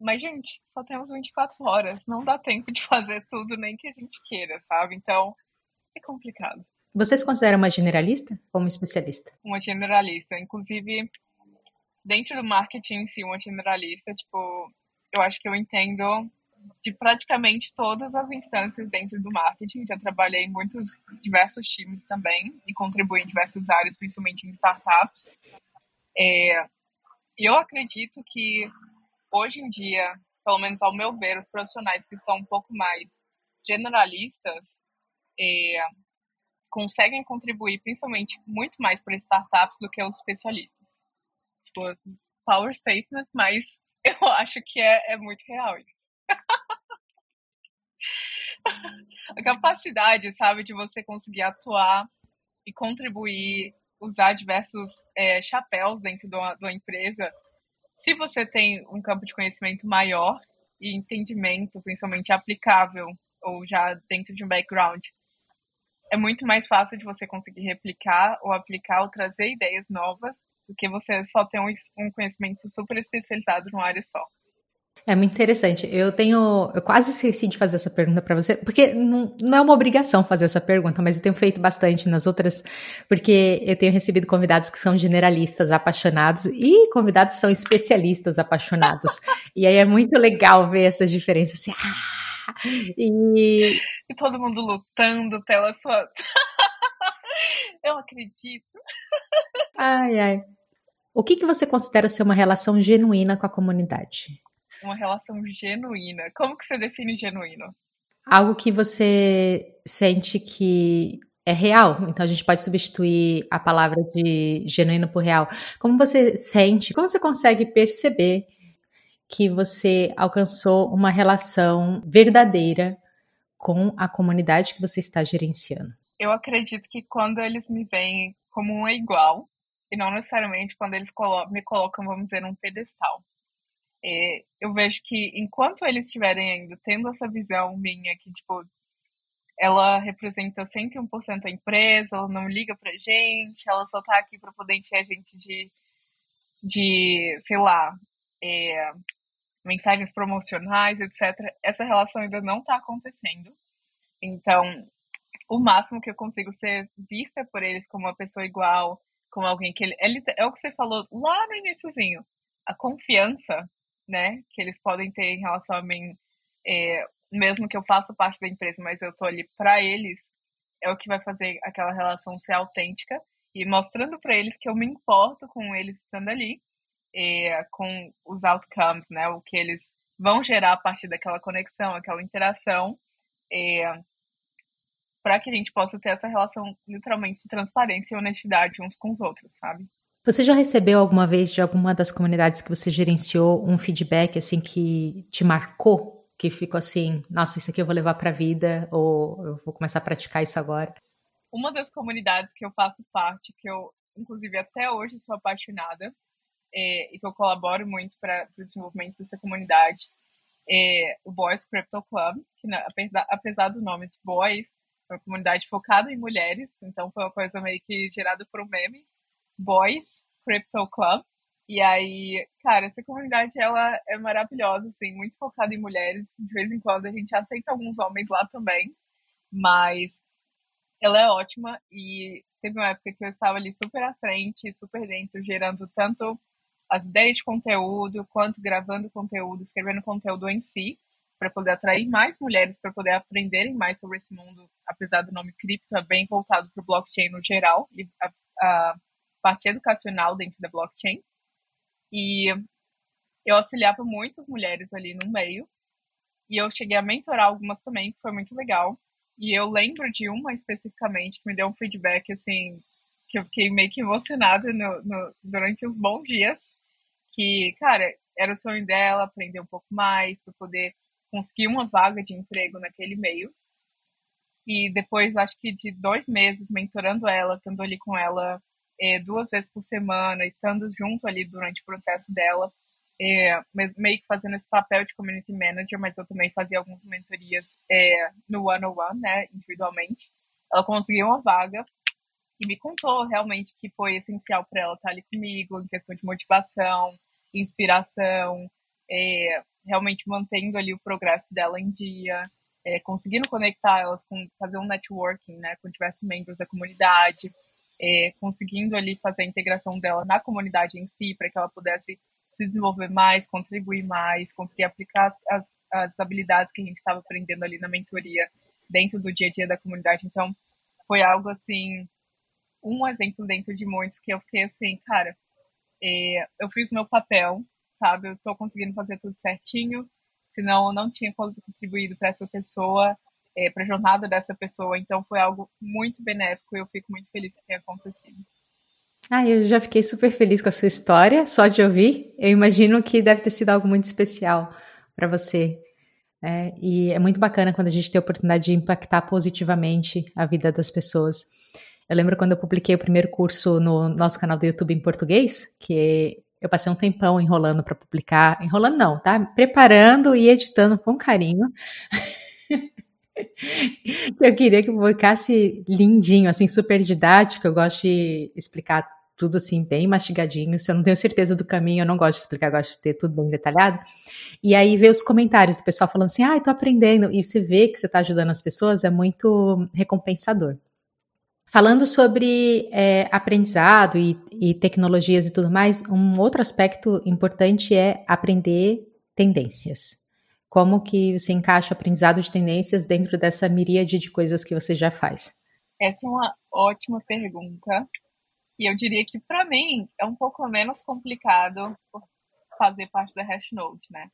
Mas, gente, só temos 24 horas. Não dá tempo de fazer tudo, nem que a gente queira, sabe? Então, é complicado. Você se considera uma generalista ou uma especialista? Uma generalista. Inclusive, dentro do marketing em si, uma generalista, tipo, eu acho que eu entendo de praticamente todas as instâncias dentro do marketing. Já trabalhei em muitos diversos times também e contribuí em diversas áreas, principalmente em startups. É, eu acredito que hoje em dia, pelo menos ao meu ver, os profissionais que são um pouco mais generalistas é, conseguem contribuir, principalmente, muito mais para startups do que os especialistas. Tipo, power statement, mas <laughs> eu acho que é, é muito real isso. <laughs> a capacidade, sabe, de você conseguir atuar e contribuir, usar diversos é, chapéus dentro de uma, empresa. Se você tem um campo de conhecimento maior e entendimento, principalmente aplicável, ou já dentro de um background, é muito mais fácil de você conseguir replicar ou aplicar ou trazer ideias novas do que você só ter um, um conhecimento super especializado numa área só. É muito interessante. Eu tenho. Eu quase esqueci de fazer essa pergunta para você, porque não, não, é uma obrigação fazer essa pergunta, mas eu tenho feito bastante nas outras, porque eu tenho recebido convidados que são generalistas apaixonados e convidados que são especialistas apaixonados. <laughs> e aí é muito legal ver essas diferenças. Assim, ah! e... e todo mundo lutando pela sua. <laughs> eu acredito. ai, ai. O que, que você considera ser uma relação genuína com a comunidade? Uma relação genuína. Como que você define genuíno? Algo que você sente que é real. Então a gente pode substituir a palavra de genuíno por real. Como você sente, como você consegue perceber que você alcançou uma relação verdadeira com a comunidade que você está gerenciando? Eu acredito que quando eles me veem como um igual, e não necessariamente quando eles me colocam, vamos dizer, num pedestal. É, eu vejo que enquanto eles estiverem ainda tendo essa visão minha que, tipo, ela representa 101% a empresa, ela não liga pra gente, ela só tá aqui para poder encher a gente de, de sei lá, é, mensagens promocionais, etc. Essa relação ainda não tá acontecendo. Então, o máximo que eu consigo ser vista por eles como uma pessoa igual, como alguém que ele, ele é o que você falou lá no iníciozinho. A confiança né, que eles podem ter em relação a mim, é, mesmo que eu faça parte da empresa, mas eu tô ali para eles, é o que vai fazer aquela relação ser autêntica e mostrando para eles que eu me importo com eles estando ali, é, com os outcomes, né, o que eles vão gerar a partir daquela conexão, aquela interação, é, para que a gente possa ter essa relação literalmente de transparência e honestidade uns com os outros, sabe? Você já recebeu alguma vez de alguma das comunidades que você gerenciou um feedback assim que te marcou? Que ficou assim, nossa, isso aqui eu vou levar para a vida ou eu vou começar a praticar isso agora? Uma das comunidades que eu faço parte, que eu inclusive até hoje sou apaixonada é, e que eu colaboro muito para o desenvolvimento dessa comunidade, é o Boys Crypto Club, que apesar do nome de Boys, é uma comunidade focada em mulheres, então foi uma coisa meio que gerada por um meme, Boys Crypto Club. E aí, cara, essa comunidade ela é maravilhosa, assim, muito focada em mulheres. De vez em quando a gente aceita alguns homens lá também, mas ela é ótima e teve uma época que eu estava ali super à frente, super dentro, gerando tanto as ideias de conteúdo, quanto gravando conteúdo, escrevendo conteúdo em si, para poder atrair mais mulheres, para poder aprenderem mais sobre esse mundo, apesar do nome cripto, é bem voltado para o blockchain no geral, e a, a parte educacional dentro da blockchain. E eu auxiliava muitas mulheres ali no meio, e eu cheguei a mentorar algumas também, que foi muito legal. E eu lembro de uma especificamente que me deu um feedback, assim, que eu fiquei meio que emocionada no, no, durante os bons dias. Que, cara, era o sonho dela aprender um pouco mais, para poder conseguir uma vaga de emprego naquele meio. E depois, acho que de dois meses mentorando ela, estando ali com ela é, duas vezes por semana e estando junto ali durante o processo dela, é, meio que fazendo esse papel de community manager, mas eu também fazia algumas mentorias é, no one-on-one, né, individualmente. Ela conseguiu uma vaga e me contou realmente que foi essencial para ela estar ali comigo em questão de motivação, inspiração, é, realmente mantendo ali o progresso dela em dia, é, conseguindo conectar elas com fazer um networking, né, com diversos membros da comunidade, é, conseguindo ali fazer a integração dela na comunidade em si, para que ela pudesse se desenvolver mais, contribuir mais, conseguir aplicar as, as, as habilidades que a gente estava aprendendo ali na mentoria dentro do dia a dia da comunidade. Então, foi algo assim, um exemplo dentro de muitos que eu fiquei assim, cara, é, eu fiz meu papel, sabe? Eu estou conseguindo fazer tudo certinho, senão eu não tinha contribuído para essa pessoa, é, para a jornada dessa pessoa. Então, foi algo muito benéfico e eu fico muito feliz que tenha acontecido. Ah, eu já fiquei super feliz com a sua história, só de ouvir. Eu imagino que deve ter sido algo muito especial para você. É, e é muito bacana quando a gente tem a oportunidade de impactar positivamente a vida das pessoas. Eu lembro quando eu publiquei o primeiro curso no nosso canal do YouTube em português, que eu passei um tempão enrolando para publicar. Enrolando não, tá? Preparando e editando com carinho. <laughs> eu queria que publicasse lindinho, assim, super didático. Eu gosto de explicar tudo assim, bem mastigadinho. Se eu não tenho certeza do caminho, eu não gosto de explicar, eu gosto de ter tudo bem detalhado. E aí ver os comentários do pessoal falando assim, ah, eu tô aprendendo. E você vê que você tá ajudando as pessoas, é muito recompensador. Falando sobre é, aprendizado e, e tecnologias e tudo mais, um outro aspecto importante é aprender tendências. Como que você encaixa o aprendizado de tendências dentro dessa miríade de coisas que você já faz? Essa é uma ótima pergunta. E eu diria que para mim é um pouco menos complicado fazer parte da Hashnote, né?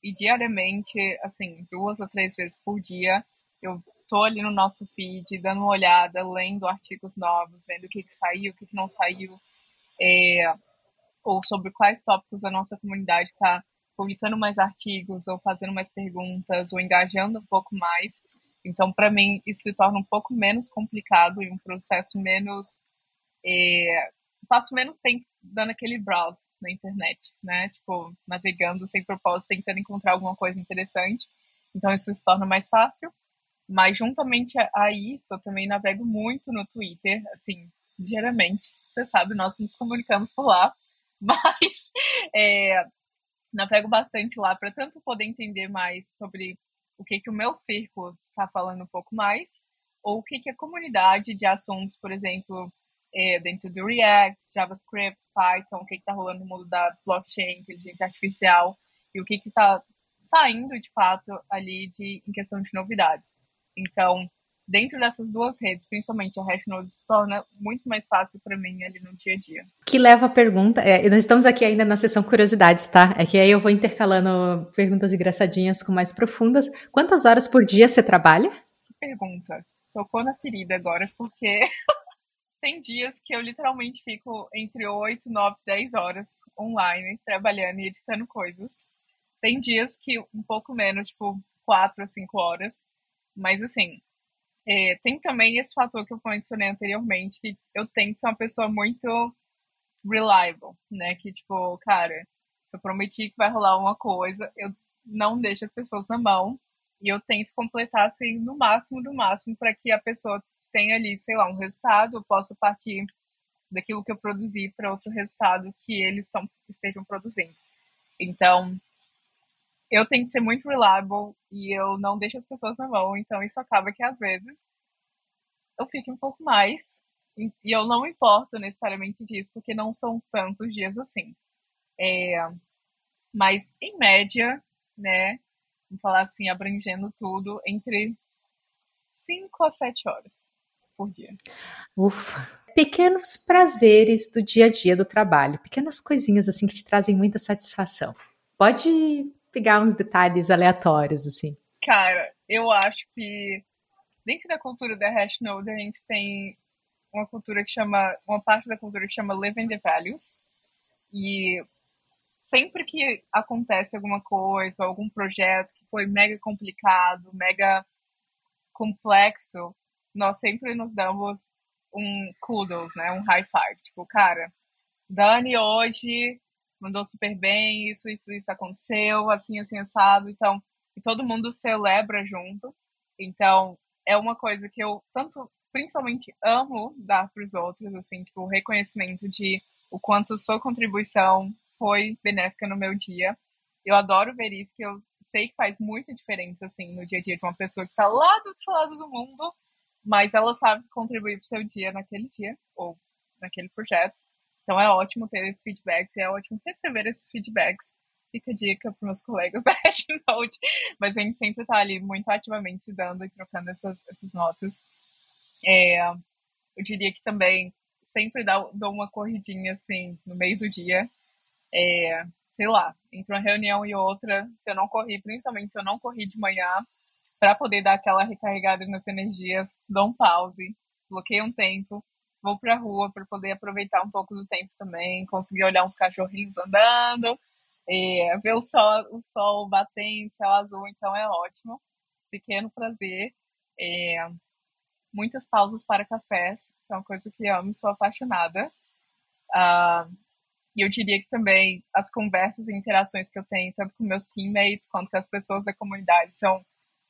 E diariamente, assim, duas ou três vezes por dia, eu tô ali no nosso feed, dando uma olhada, lendo artigos novos, vendo o que, que saiu, o que, que não saiu, é, ou sobre quais tópicos a nossa comunidade está publicando mais artigos, ou fazendo mais perguntas, ou engajando um pouco mais. Então, para mim, isso se torna um pouco menos complicado e um processo menos. É, passo menos tempo dando aquele browse na internet, né? Tipo, navegando sem propósito, tentando encontrar alguma coisa interessante. Então, isso se torna mais fácil. Mas juntamente a isso, eu também navego muito no Twitter, assim, diariamente. Você sabe, nós nos comunicamos por lá. <laughs> Mas é, navego bastante lá para tanto poder entender mais sobre o que, que o meu círculo está falando um pouco mais, ou o que, que a comunidade de assuntos, por exemplo, é, dentro do React, JavaScript, Python, o que está rolando no mundo da blockchain, inteligência artificial, e o que está saindo de fato ali de, em questão de novidades. Então, dentro dessas duas redes, principalmente a Hashnote, se torna muito mais fácil para mim ali no dia a dia. Que leva a pergunta, é, nós estamos aqui ainda na sessão curiosidades, tá? É que aí eu vou intercalando perguntas engraçadinhas com mais profundas. Quantas horas por dia você trabalha? Que pergunta. Tocou na ferida agora, porque <laughs> tem dias que eu literalmente fico entre 8, 9, 10 horas online, trabalhando e editando coisas. Tem dias que um pouco menos, tipo 4 a 5 horas. Mas, assim, é, tem também esse fator que eu mencionei anteriormente, que eu tenho que ser uma pessoa muito reliable, né? Que, tipo, cara, se eu prometi que vai rolar uma coisa, eu não deixo as pessoas na mão e eu tento completar, assim, no máximo, do máximo, para que a pessoa tenha ali, sei lá, um resultado, eu possa partir daquilo que eu produzi para outro resultado que eles tão, estejam produzindo. Então, eu tenho que ser muito reliable e eu não deixo as pessoas na mão, então isso acaba que às vezes eu fico um pouco mais e eu não importo necessariamente disso, porque não são tantos dias assim. É, mas, em média, né, vamos falar assim, abrangendo tudo, entre 5 a 7 horas por dia. Ufa! Pequenos prazeres do dia a dia do trabalho, pequenas coisinhas assim que te trazem muita satisfação. Pode pegar uns detalhes aleatórios, assim. Cara, eu acho que dentro da cultura da Hashnode a gente tem uma cultura que chama, uma parte da cultura que chama Living the Values. E sempre que acontece alguma coisa, algum projeto que foi mega complicado, mega complexo, nós sempre nos damos um kudos, né? Um high five. Tipo, cara, Dani hoje mandou super bem, isso, isso, isso aconteceu, assim, assim, assado. Então, e todo mundo celebra junto. Então, é uma coisa que eu tanto, principalmente, amo dar para os outros, assim, tipo, o reconhecimento de o quanto sua contribuição foi benéfica no meu dia. Eu adoro ver isso, que eu sei que faz muita diferença, assim, no dia a dia de uma pessoa que está lá do outro lado do mundo, mas ela sabe contribuir para o seu dia naquele dia, ou naquele projeto. Então é ótimo ter esses feedbacks, e é ótimo receber esses feedbacks. Fica a dica para meus colegas <laughs> da Hashnote, mas a gente sempre está ali muito ativamente dando e trocando essas, essas notas. É, eu diria que também sempre dou uma corridinha assim no meio do dia é, sei lá, entre uma reunião e outra, se eu não corri, principalmente se eu não corri de manhã, para poder dar aquela recarregada nas energias, dou um pause, bloqueio um tempo, vou para a rua para poder aproveitar um pouco do tempo também, conseguir olhar uns cachorrinhos andando, é, ver o sol, o sol batendo, céu azul, então é ótimo. Pequeno prazer. Muitas pausas para cafés, que é uma coisa que amo, sou apaixonada. Uh, e eu diria que também as conversas e interações que eu tenho, tanto com meus teammates quanto com as pessoas da comunidade, são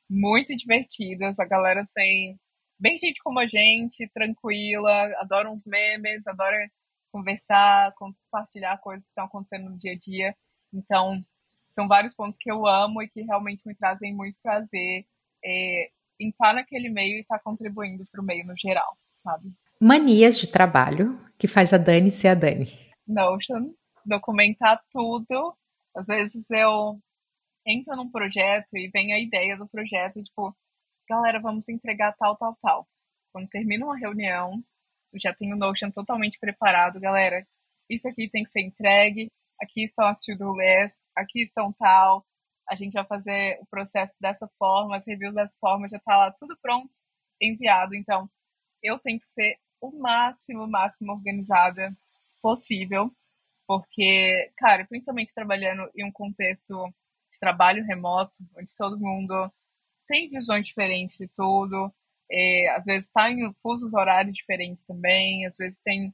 muito divertidas. A galera sem bem gente como a gente, tranquila, adora uns memes, adora conversar, compartilhar coisas que estão acontecendo no dia a dia. Então, são vários pontos que eu amo e que realmente me trazem muito prazer é, em estar naquele meio e estar contribuindo para o meio no geral, sabe? Manias de trabalho que faz a Dani ser a Dani. Notion, documentar tudo. Às vezes eu entro num projeto e vem a ideia do projeto, tipo, galera, vamos entregar tal, tal, tal. Quando termina uma reunião, eu já tenho o Notion totalmente preparado, galera. Isso aqui tem que ser entregue, aqui estão as to-do lists, aqui estão tal. A gente vai fazer o processo dessa forma, as reviews dessa forma, já está lá tudo pronto, enviado. Então, eu tento ser o máximo, máximo organizada possível, porque, cara, principalmente trabalhando em um contexto de trabalho remoto, onde todo mundo tem visões diferentes de tudo, é, às vezes está em fusos horários diferentes também, às vezes tem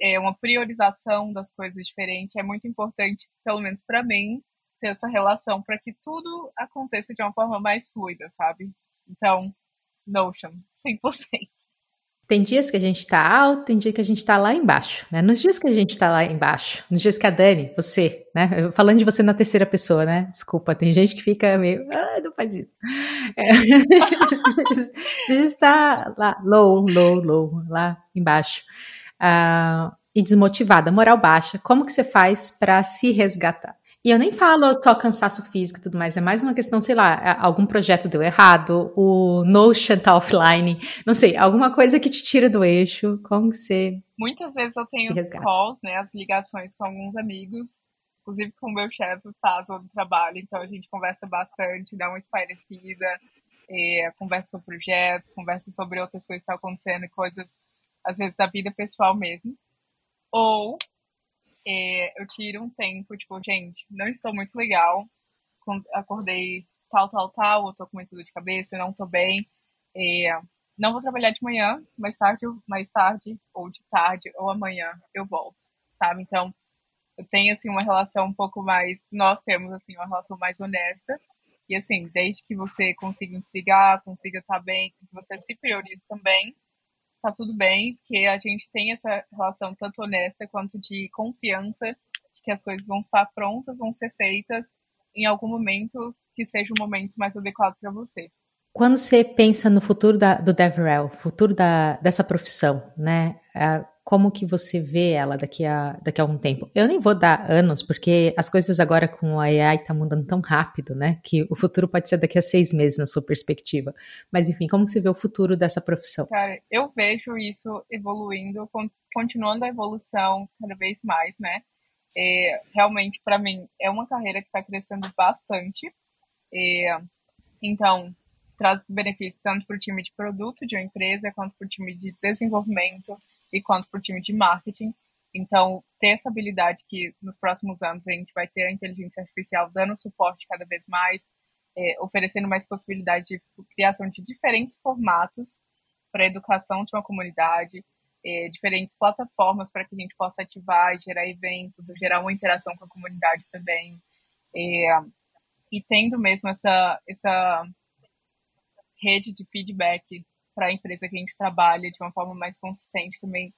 é, uma priorização das coisas diferente. É muito importante, pelo menos para mim, ter essa relação para que tudo aconteça de uma forma mais fluida, sabe? Então, Notion, 100%. Tem dias que a gente tá alto, tem dia que a gente tá lá embaixo, né? Nos dias que a gente tá lá embaixo, nos dias que a Dani, você, né? Falando de você na terceira pessoa, né? Desculpa, tem gente que fica meio, ah, não faz isso. É, <laughs> a gente está lá, low, low, low, lá embaixo. Uh, e desmotivada, moral baixa. Como que você faz para se resgatar? E eu nem falo só cansaço físico e tudo mais, é mais uma questão, sei lá, algum projeto deu errado, o Notion tá <laughs> offline, não sei, alguma coisa que te tira do eixo, como que você. Muitas vezes eu tenho calls, né, as ligações com alguns amigos, inclusive com o meu chefe faz do trabalho, então a gente conversa bastante, dá uma espairecida, é, conversa sobre projetos, conversa sobre outras coisas que estão acontecendo, coisas, às vezes, da vida pessoal mesmo. Ou é, eu tiro um tempo, tipo, gente, não estou muito legal, acordei tal, tal, tal, eu tô com muita dor de cabeça, não tô bem, é, não vou trabalhar de manhã, mais tarde, mais tarde, ou de tarde, ou amanhã eu volto, sabe? Então, eu tenho, assim, uma relação um pouco mais, nós temos, assim, uma relação mais honesta, e, assim, desde que você consiga intrigar, consiga estar tá bem, que você se priorize também, tá tudo bem, porque a gente tem essa relação tanto honesta quanto de confiança de que as coisas vão estar prontas, vão ser feitas em algum momento que seja o momento mais adequado para você. Quando você pensa no futuro da, do DevRel, futuro da, dessa profissão, né? Como que você vê ela daqui a, daqui a algum tempo? Eu nem vou dar anos, porque as coisas agora com a AI tá mudando tão rápido, né? Que o futuro pode ser daqui a seis meses na sua perspectiva. Mas enfim, como que você vê o futuro dessa profissão? Cara, eu vejo isso evoluindo, continuando a evolução cada vez mais, né? É, realmente, para mim, é uma carreira que está crescendo bastante. É, então, traz benefícios tanto para o time de produto de uma empresa, quanto para o time de desenvolvimento e quanto para o time de marketing. Então, ter essa habilidade que nos próximos anos a gente vai ter a inteligência artificial dando suporte cada vez mais, é, oferecendo mais possibilidade de criação de diferentes formatos para a educação de uma comunidade, é, diferentes plataformas para que a gente possa ativar e gerar eventos, gerar uma interação com a comunidade também. É, e tendo mesmo essa, essa rede de feedback para a empresa que a gente trabalha de uma forma mais consistente também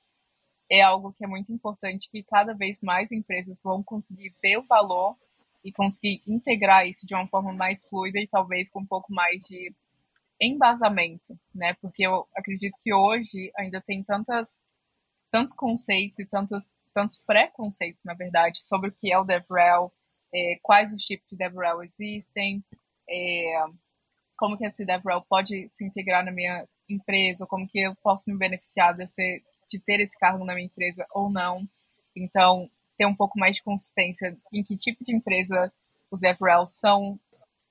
é algo que é muito importante que cada vez mais empresas vão conseguir ver o valor e conseguir integrar isso de uma forma mais fluida e talvez com um pouco mais de embasamento, né? Porque eu acredito que hoje ainda tem tantas tantos conceitos e tantos tantos preconceitos, na verdade, sobre o que é o DevRel, é, quais os tipos de DevRel existem, é, como que esse DevRel pode se integrar na minha empresa, como que eu posso me beneficiar desse, de ter esse cargo na minha empresa ou não. Então, ter um pouco mais de consistência em que tipo de empresa os DevRels são,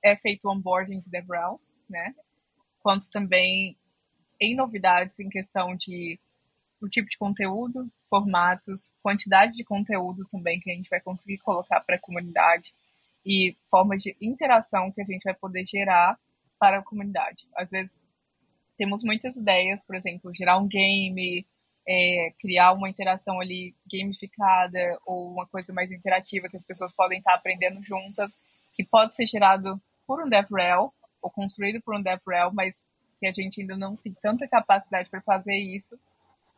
é feito o onboarding de DevRels, né? Quanto também em novidades em questão de o tipo de conteúdo, formatos, quantidade de conteúdo também que a gente vai conseguir colocar para a comunidade e formas de interação que a gente vai poder gerar para a comunidade. Às vezes temos muitas ideias, por exemplo, gerar um game, é, criar uma interação ali gamificada ou uma coisa mais interativa que as pessoas podem estar aprendendo juntas, que pode ser gerado por um DevRel ou construído por um DevRel, mas que a gente ainda não tem tanta capacidade para fazer isso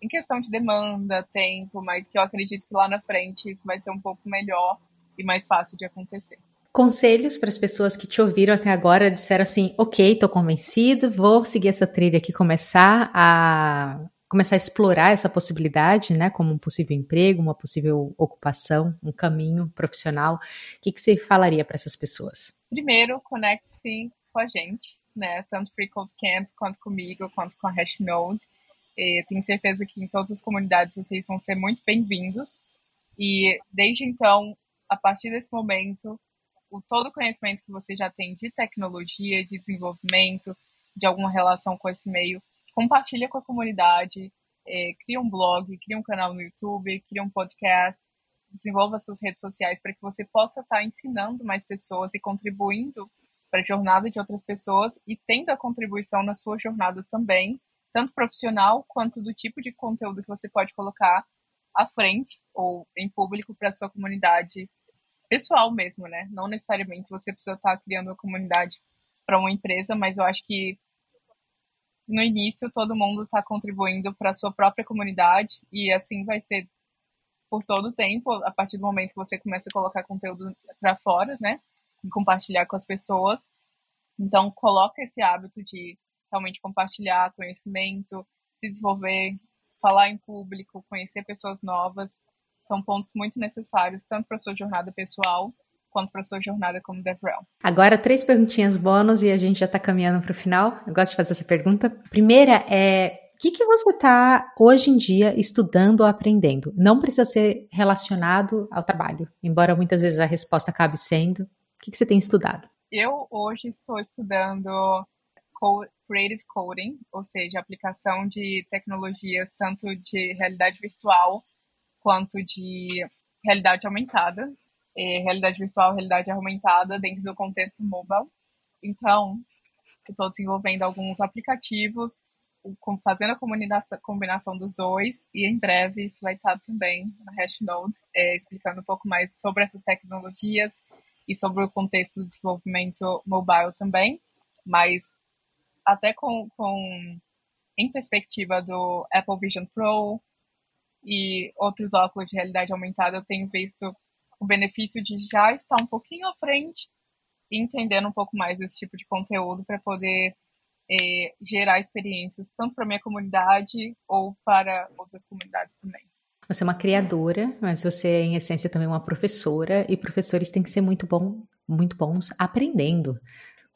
em questão de demanda, tempo, mas que eu acredito que lá na frente isso vai ser um pouco melhor e mais fácil de acontecer. Conselhos para as pessoas que te ouviram até agora, disseram assim: ok, estou convencido, vou seguir essa trilha aqui, começar a começar a explorar essa possibilidade, né, como um possível emprego, uma possível ocupação, um caminho profissional. O que, que você falaria para essas pessoas? Primeiro, conecte-se com a gente, né, tanto Free Code Camp quanto comigo, quanto com a Hashnode. E tenho certeza que em todas as comunidades vocês vão ser muito bem-vindos. E desde então, a partir desse momento, o todo o conhecimento que você já tem de tecnologia, de desenvolvimento, de alguma relação com esse meio, compartilha com a comunidade, é, cria um blog, cria um canal no YouTube, cria um podcast, desenvolva suas redes sociais para que você possa estar ensinando mais pessoas e contribuindo para a jornada de outras pessoas e tendo a contribuição na sua jornada também tanto profissional quanto do tipo de conteúdo que você pode colocar à frente ou em público para a sua comunidade pessoal mesmo, né? Não necessariamente você precisa estar criando uma comunidade para uma empresa, mas eu acho que no início todo mundo está contribuindo para a sua própria comunidade e assim vai ser por todo o tempo, a partir do momento que você começa a colocar conteúdo para fora, né? E compartilhar com as pessoas. Então, coloca esse hábito de realmente compartilhar conhecimento, se desenvolver, falar em público, conhecer pessoas novas, são pontos muito necessários, tanto para a sua jornada pessoal quanto para a sua jornada como DevRel. Agora, três perguntinhas bônus e a gente já está caminhando para o final. Eu gosto de fazer essa pergunta. Primeira é. O que, que você está hoje em dia estudando ou aprendendo? Não precisa ser relacionado ao trabalho, embora muitas vezes a resposta acabe sendo. O que, que você tem estudado? Eu hoje estou estudando Creative Coding, ou seja, aplicação de tecnologias tanto de realidade virtual quanto de realidade aumentada, é, realidade virtual, realidade aumentada dentro do contexto mobile. Então, estou desenvolvendo alguns aplicativos, fazendo a combinação, dos dois, e em breve isso vai estar também na Hashnode, é, explicando um pouco mais sobre essas tecnologias e sobre o contexto do desenvolvimento mobile também. Mas até com, com em perspectiva do Apple Vision Pro e outros óculos de realidade aumentada, eu tenho visto o benefício de já estar um pouquinho à frente e entendendo um pouco mais esse tipo de conteúdo para poder é, gerar experiências tanto para minha comunidade ou para outras comunidades também. Você é uma criadora, mas você é, em essência, também uma professora, e professores têm que ser muito, bom, muito bons aprendendo.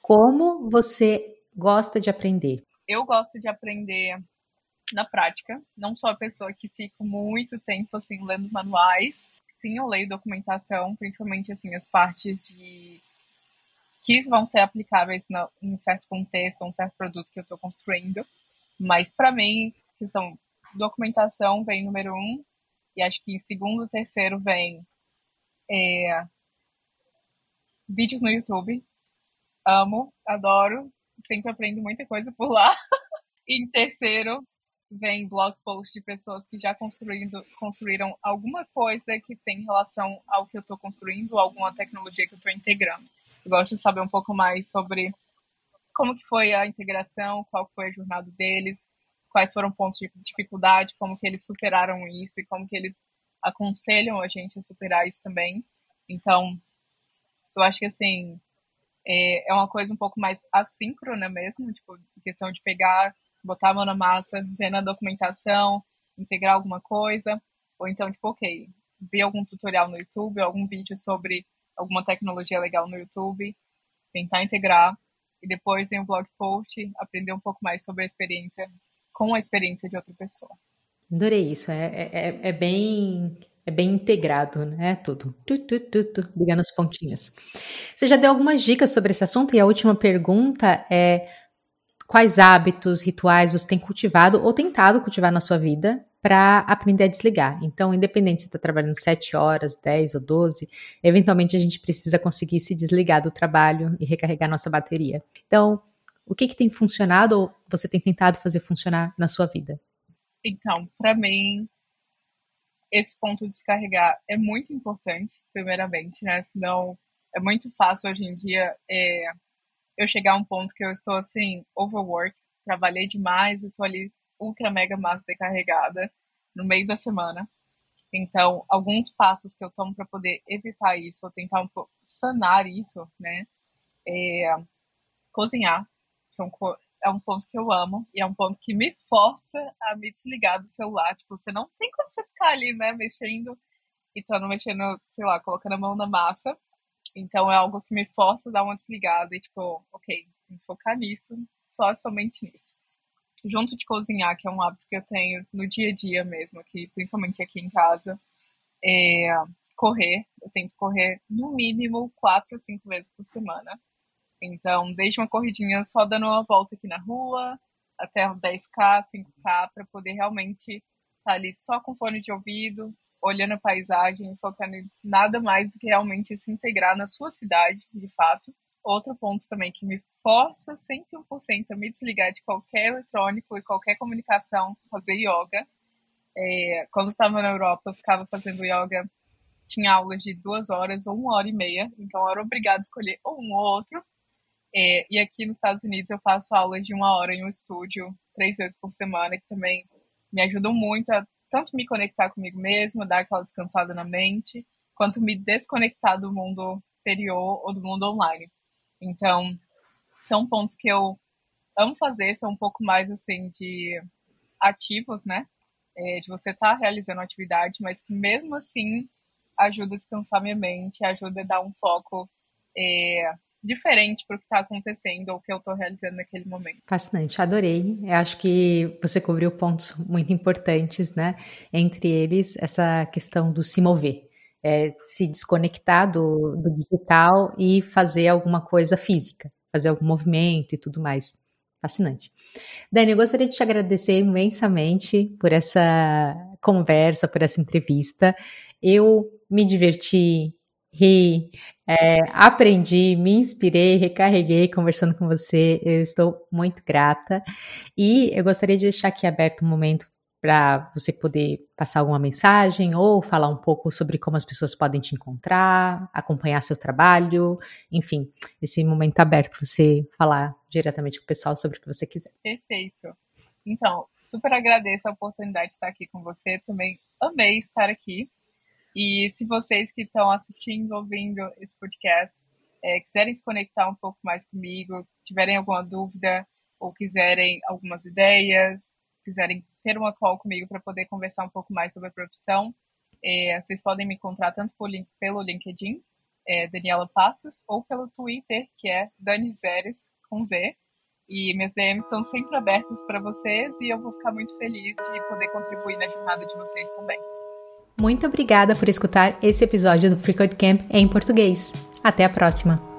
Como você gosta de aprender? Eu gosto de aprender na prática. Não sou a pessoa que fica muito tempo assim lendo manuais. Sim, eu leio documentação, principalmente assim as partes de que vão ser aplicáveis no, em certo contexto, um certo produto que eu estou construindo. Mas para mim, questão documentação vem número um e acho que em segundo, terceiro vem é, vídeos no YouTube. Amo, adoro, sempre aprendo muita coisa por lá. <laughs> em terceiro, vem blog post de pessoas que já construindo, construíram alguma coisa que tem relação ao que eu estou construindo, alguma tecnologia que eu estou integrando. Eu gosto de saber um pouco mais sobre como que foi a integração, qual foi a jornada deles, quais foram pontos de dificuldade, como que eles superaram isso e como que eles aconselham a gente a superar isso também. Então, eu acho que assim é, é uma coisa um pouco mais assíncrona mesmo, tipo, questão de pegar botar a mão na massa, ver na documentação, integrar alguma coisa, ou então, tipo, ok, ver algum tutorial no YouTube, algum vídeo sobre alguma tecnologia legal no YouTube, tentar integrar, e depois em um blog post, aprender um pouco mais sobre a experiência, com a experiência de outra pessoa. Adorei isso, é, é, é, é bem é bem integrado, né? Tudo. Tu, tu, tu, tu, ligando os pontinhos. Você já deu algumas dicas sobre esse assunto e a última pergunta é quais hábitos, rituais você tem cultivado ou tentado cultivar na sua vida para aprender a desligar. Então, independente se está trabalhando 7 horas, 10 ou 12, eventualmente a gente precisa conseguir se desligar do trabalho e recarregar nossa bateria. Então, o que, que tem funcionado ou você tem tentado fazer funcionar na sua vida? Então, para mim, esse ponto de descarregar é muito importante, primeiramente, né? Senão é muito fácil hoje em dia é, eu chegar a um ponto que eu estou assim, overworked, trabalhei demais e estou ali ultra mega massa decarregada no meio da semana. Então, alguns passos que eu tomo para poder evitar isso, ou tentar um pouco sanar isso, né? É cozinhar. São, é um ponto que eu amo e é um ponto que me força a me desligar do celular. Tipo, você não tem como você ficar ali, né, mexendo e estando mexendo, sei lá, colocando a mão na massa. Então é algo que me força a dar uma desligada e, tipo, ok, focar nisso, só somente nisso. Junto de cozinhar, que é um hábito que eu tenho no dia a dia mesmo, aqui, principalmente aqui em casa, é correr. Eu tento correr no mínimo quatro a cinco vezes por semana. Então, desde uma corridinha só dando uma volta aqui na rua, até 10K, 5K, para poder realmente estar tá ali só com fone de ouvido, olhando a paisagem, focando em nada mais do que realmente se integrar na sua cidade, de fato. Outro ponto também que me força 101% a me desligar de qualquer eletrônico e qualquer comunicação, fazer yoga. É, quando estava na Europa, eu ficava fazendo yoga, tinha aulas de duas horas ou uma hora e meia, então eu era obrigada a escolher um ou outro. É, e aqui nos Estados Unidos eu faço aulas de uma hora em um estúdio, três vezes por semana, que também me ajudam muito a tanto me conectar comigo mesma, dar aquela descansada na mente, quanto me desconectar do mundo exterior ou do mundo online. Então, são pontos que eu amo fazer, são um pouco mais assim de ativos, né? É, de você estar tá realizando atividade, mas que mesmo assim ajuda a descansar minha mente, ajuda a dar um foco é, diferente para o que está acontecendo ou que eu estou realizando naquele momento. Fascinante, adorei. Eu acho que você cobriu pontos muito importantes, né? Entre eles, essa questão do se mover. É, se desconectar do, do digital e fazer alguma coisa física, fazer algum movimento e tudo mais. Fascinante. Dani, eu gostaria de te agradecer imensamente por essa conversa, por essa entrevista. Eu me diverti ri, é, aprendi, me inspirei, recarreguei conversando com você. Eu estou muito grata. E eu gostaria de deixar aqui aberto um momento para você poder passar alguma mensagem ou falar um pouco sobre como as pessoas podem te encontrar, acompanhar seu trabalho, enfim, esse momento aberto para você falar diretamente com o pessoal sobre o que você quiser. Perfeito. Então, super agradeço a oportunidade de estar aqui com você. Também amei estar aqui. E se vocês que estão assistindo, ouvindo esse podcast, é, quiserem se conectar um pouco mais comigo, tiverem alguma dúvida ou quiserem algumas ideias, quiserem ter uma call comigo para poder conversar um pouco mais sobre a profissão, é, vocês podem me encontrar tanto link, pelo LinkedIn, é, Daniela Passos, ou pelo Twitter, que é Dani Zeres, com Z. E minhas DMs estão sempre abertas para vocês e eu vou ficar muito feliz de poder contribuir na jornada de vocês também. Muito obrigada por escutar esse episódio do Code Camp em português. Até a próxima!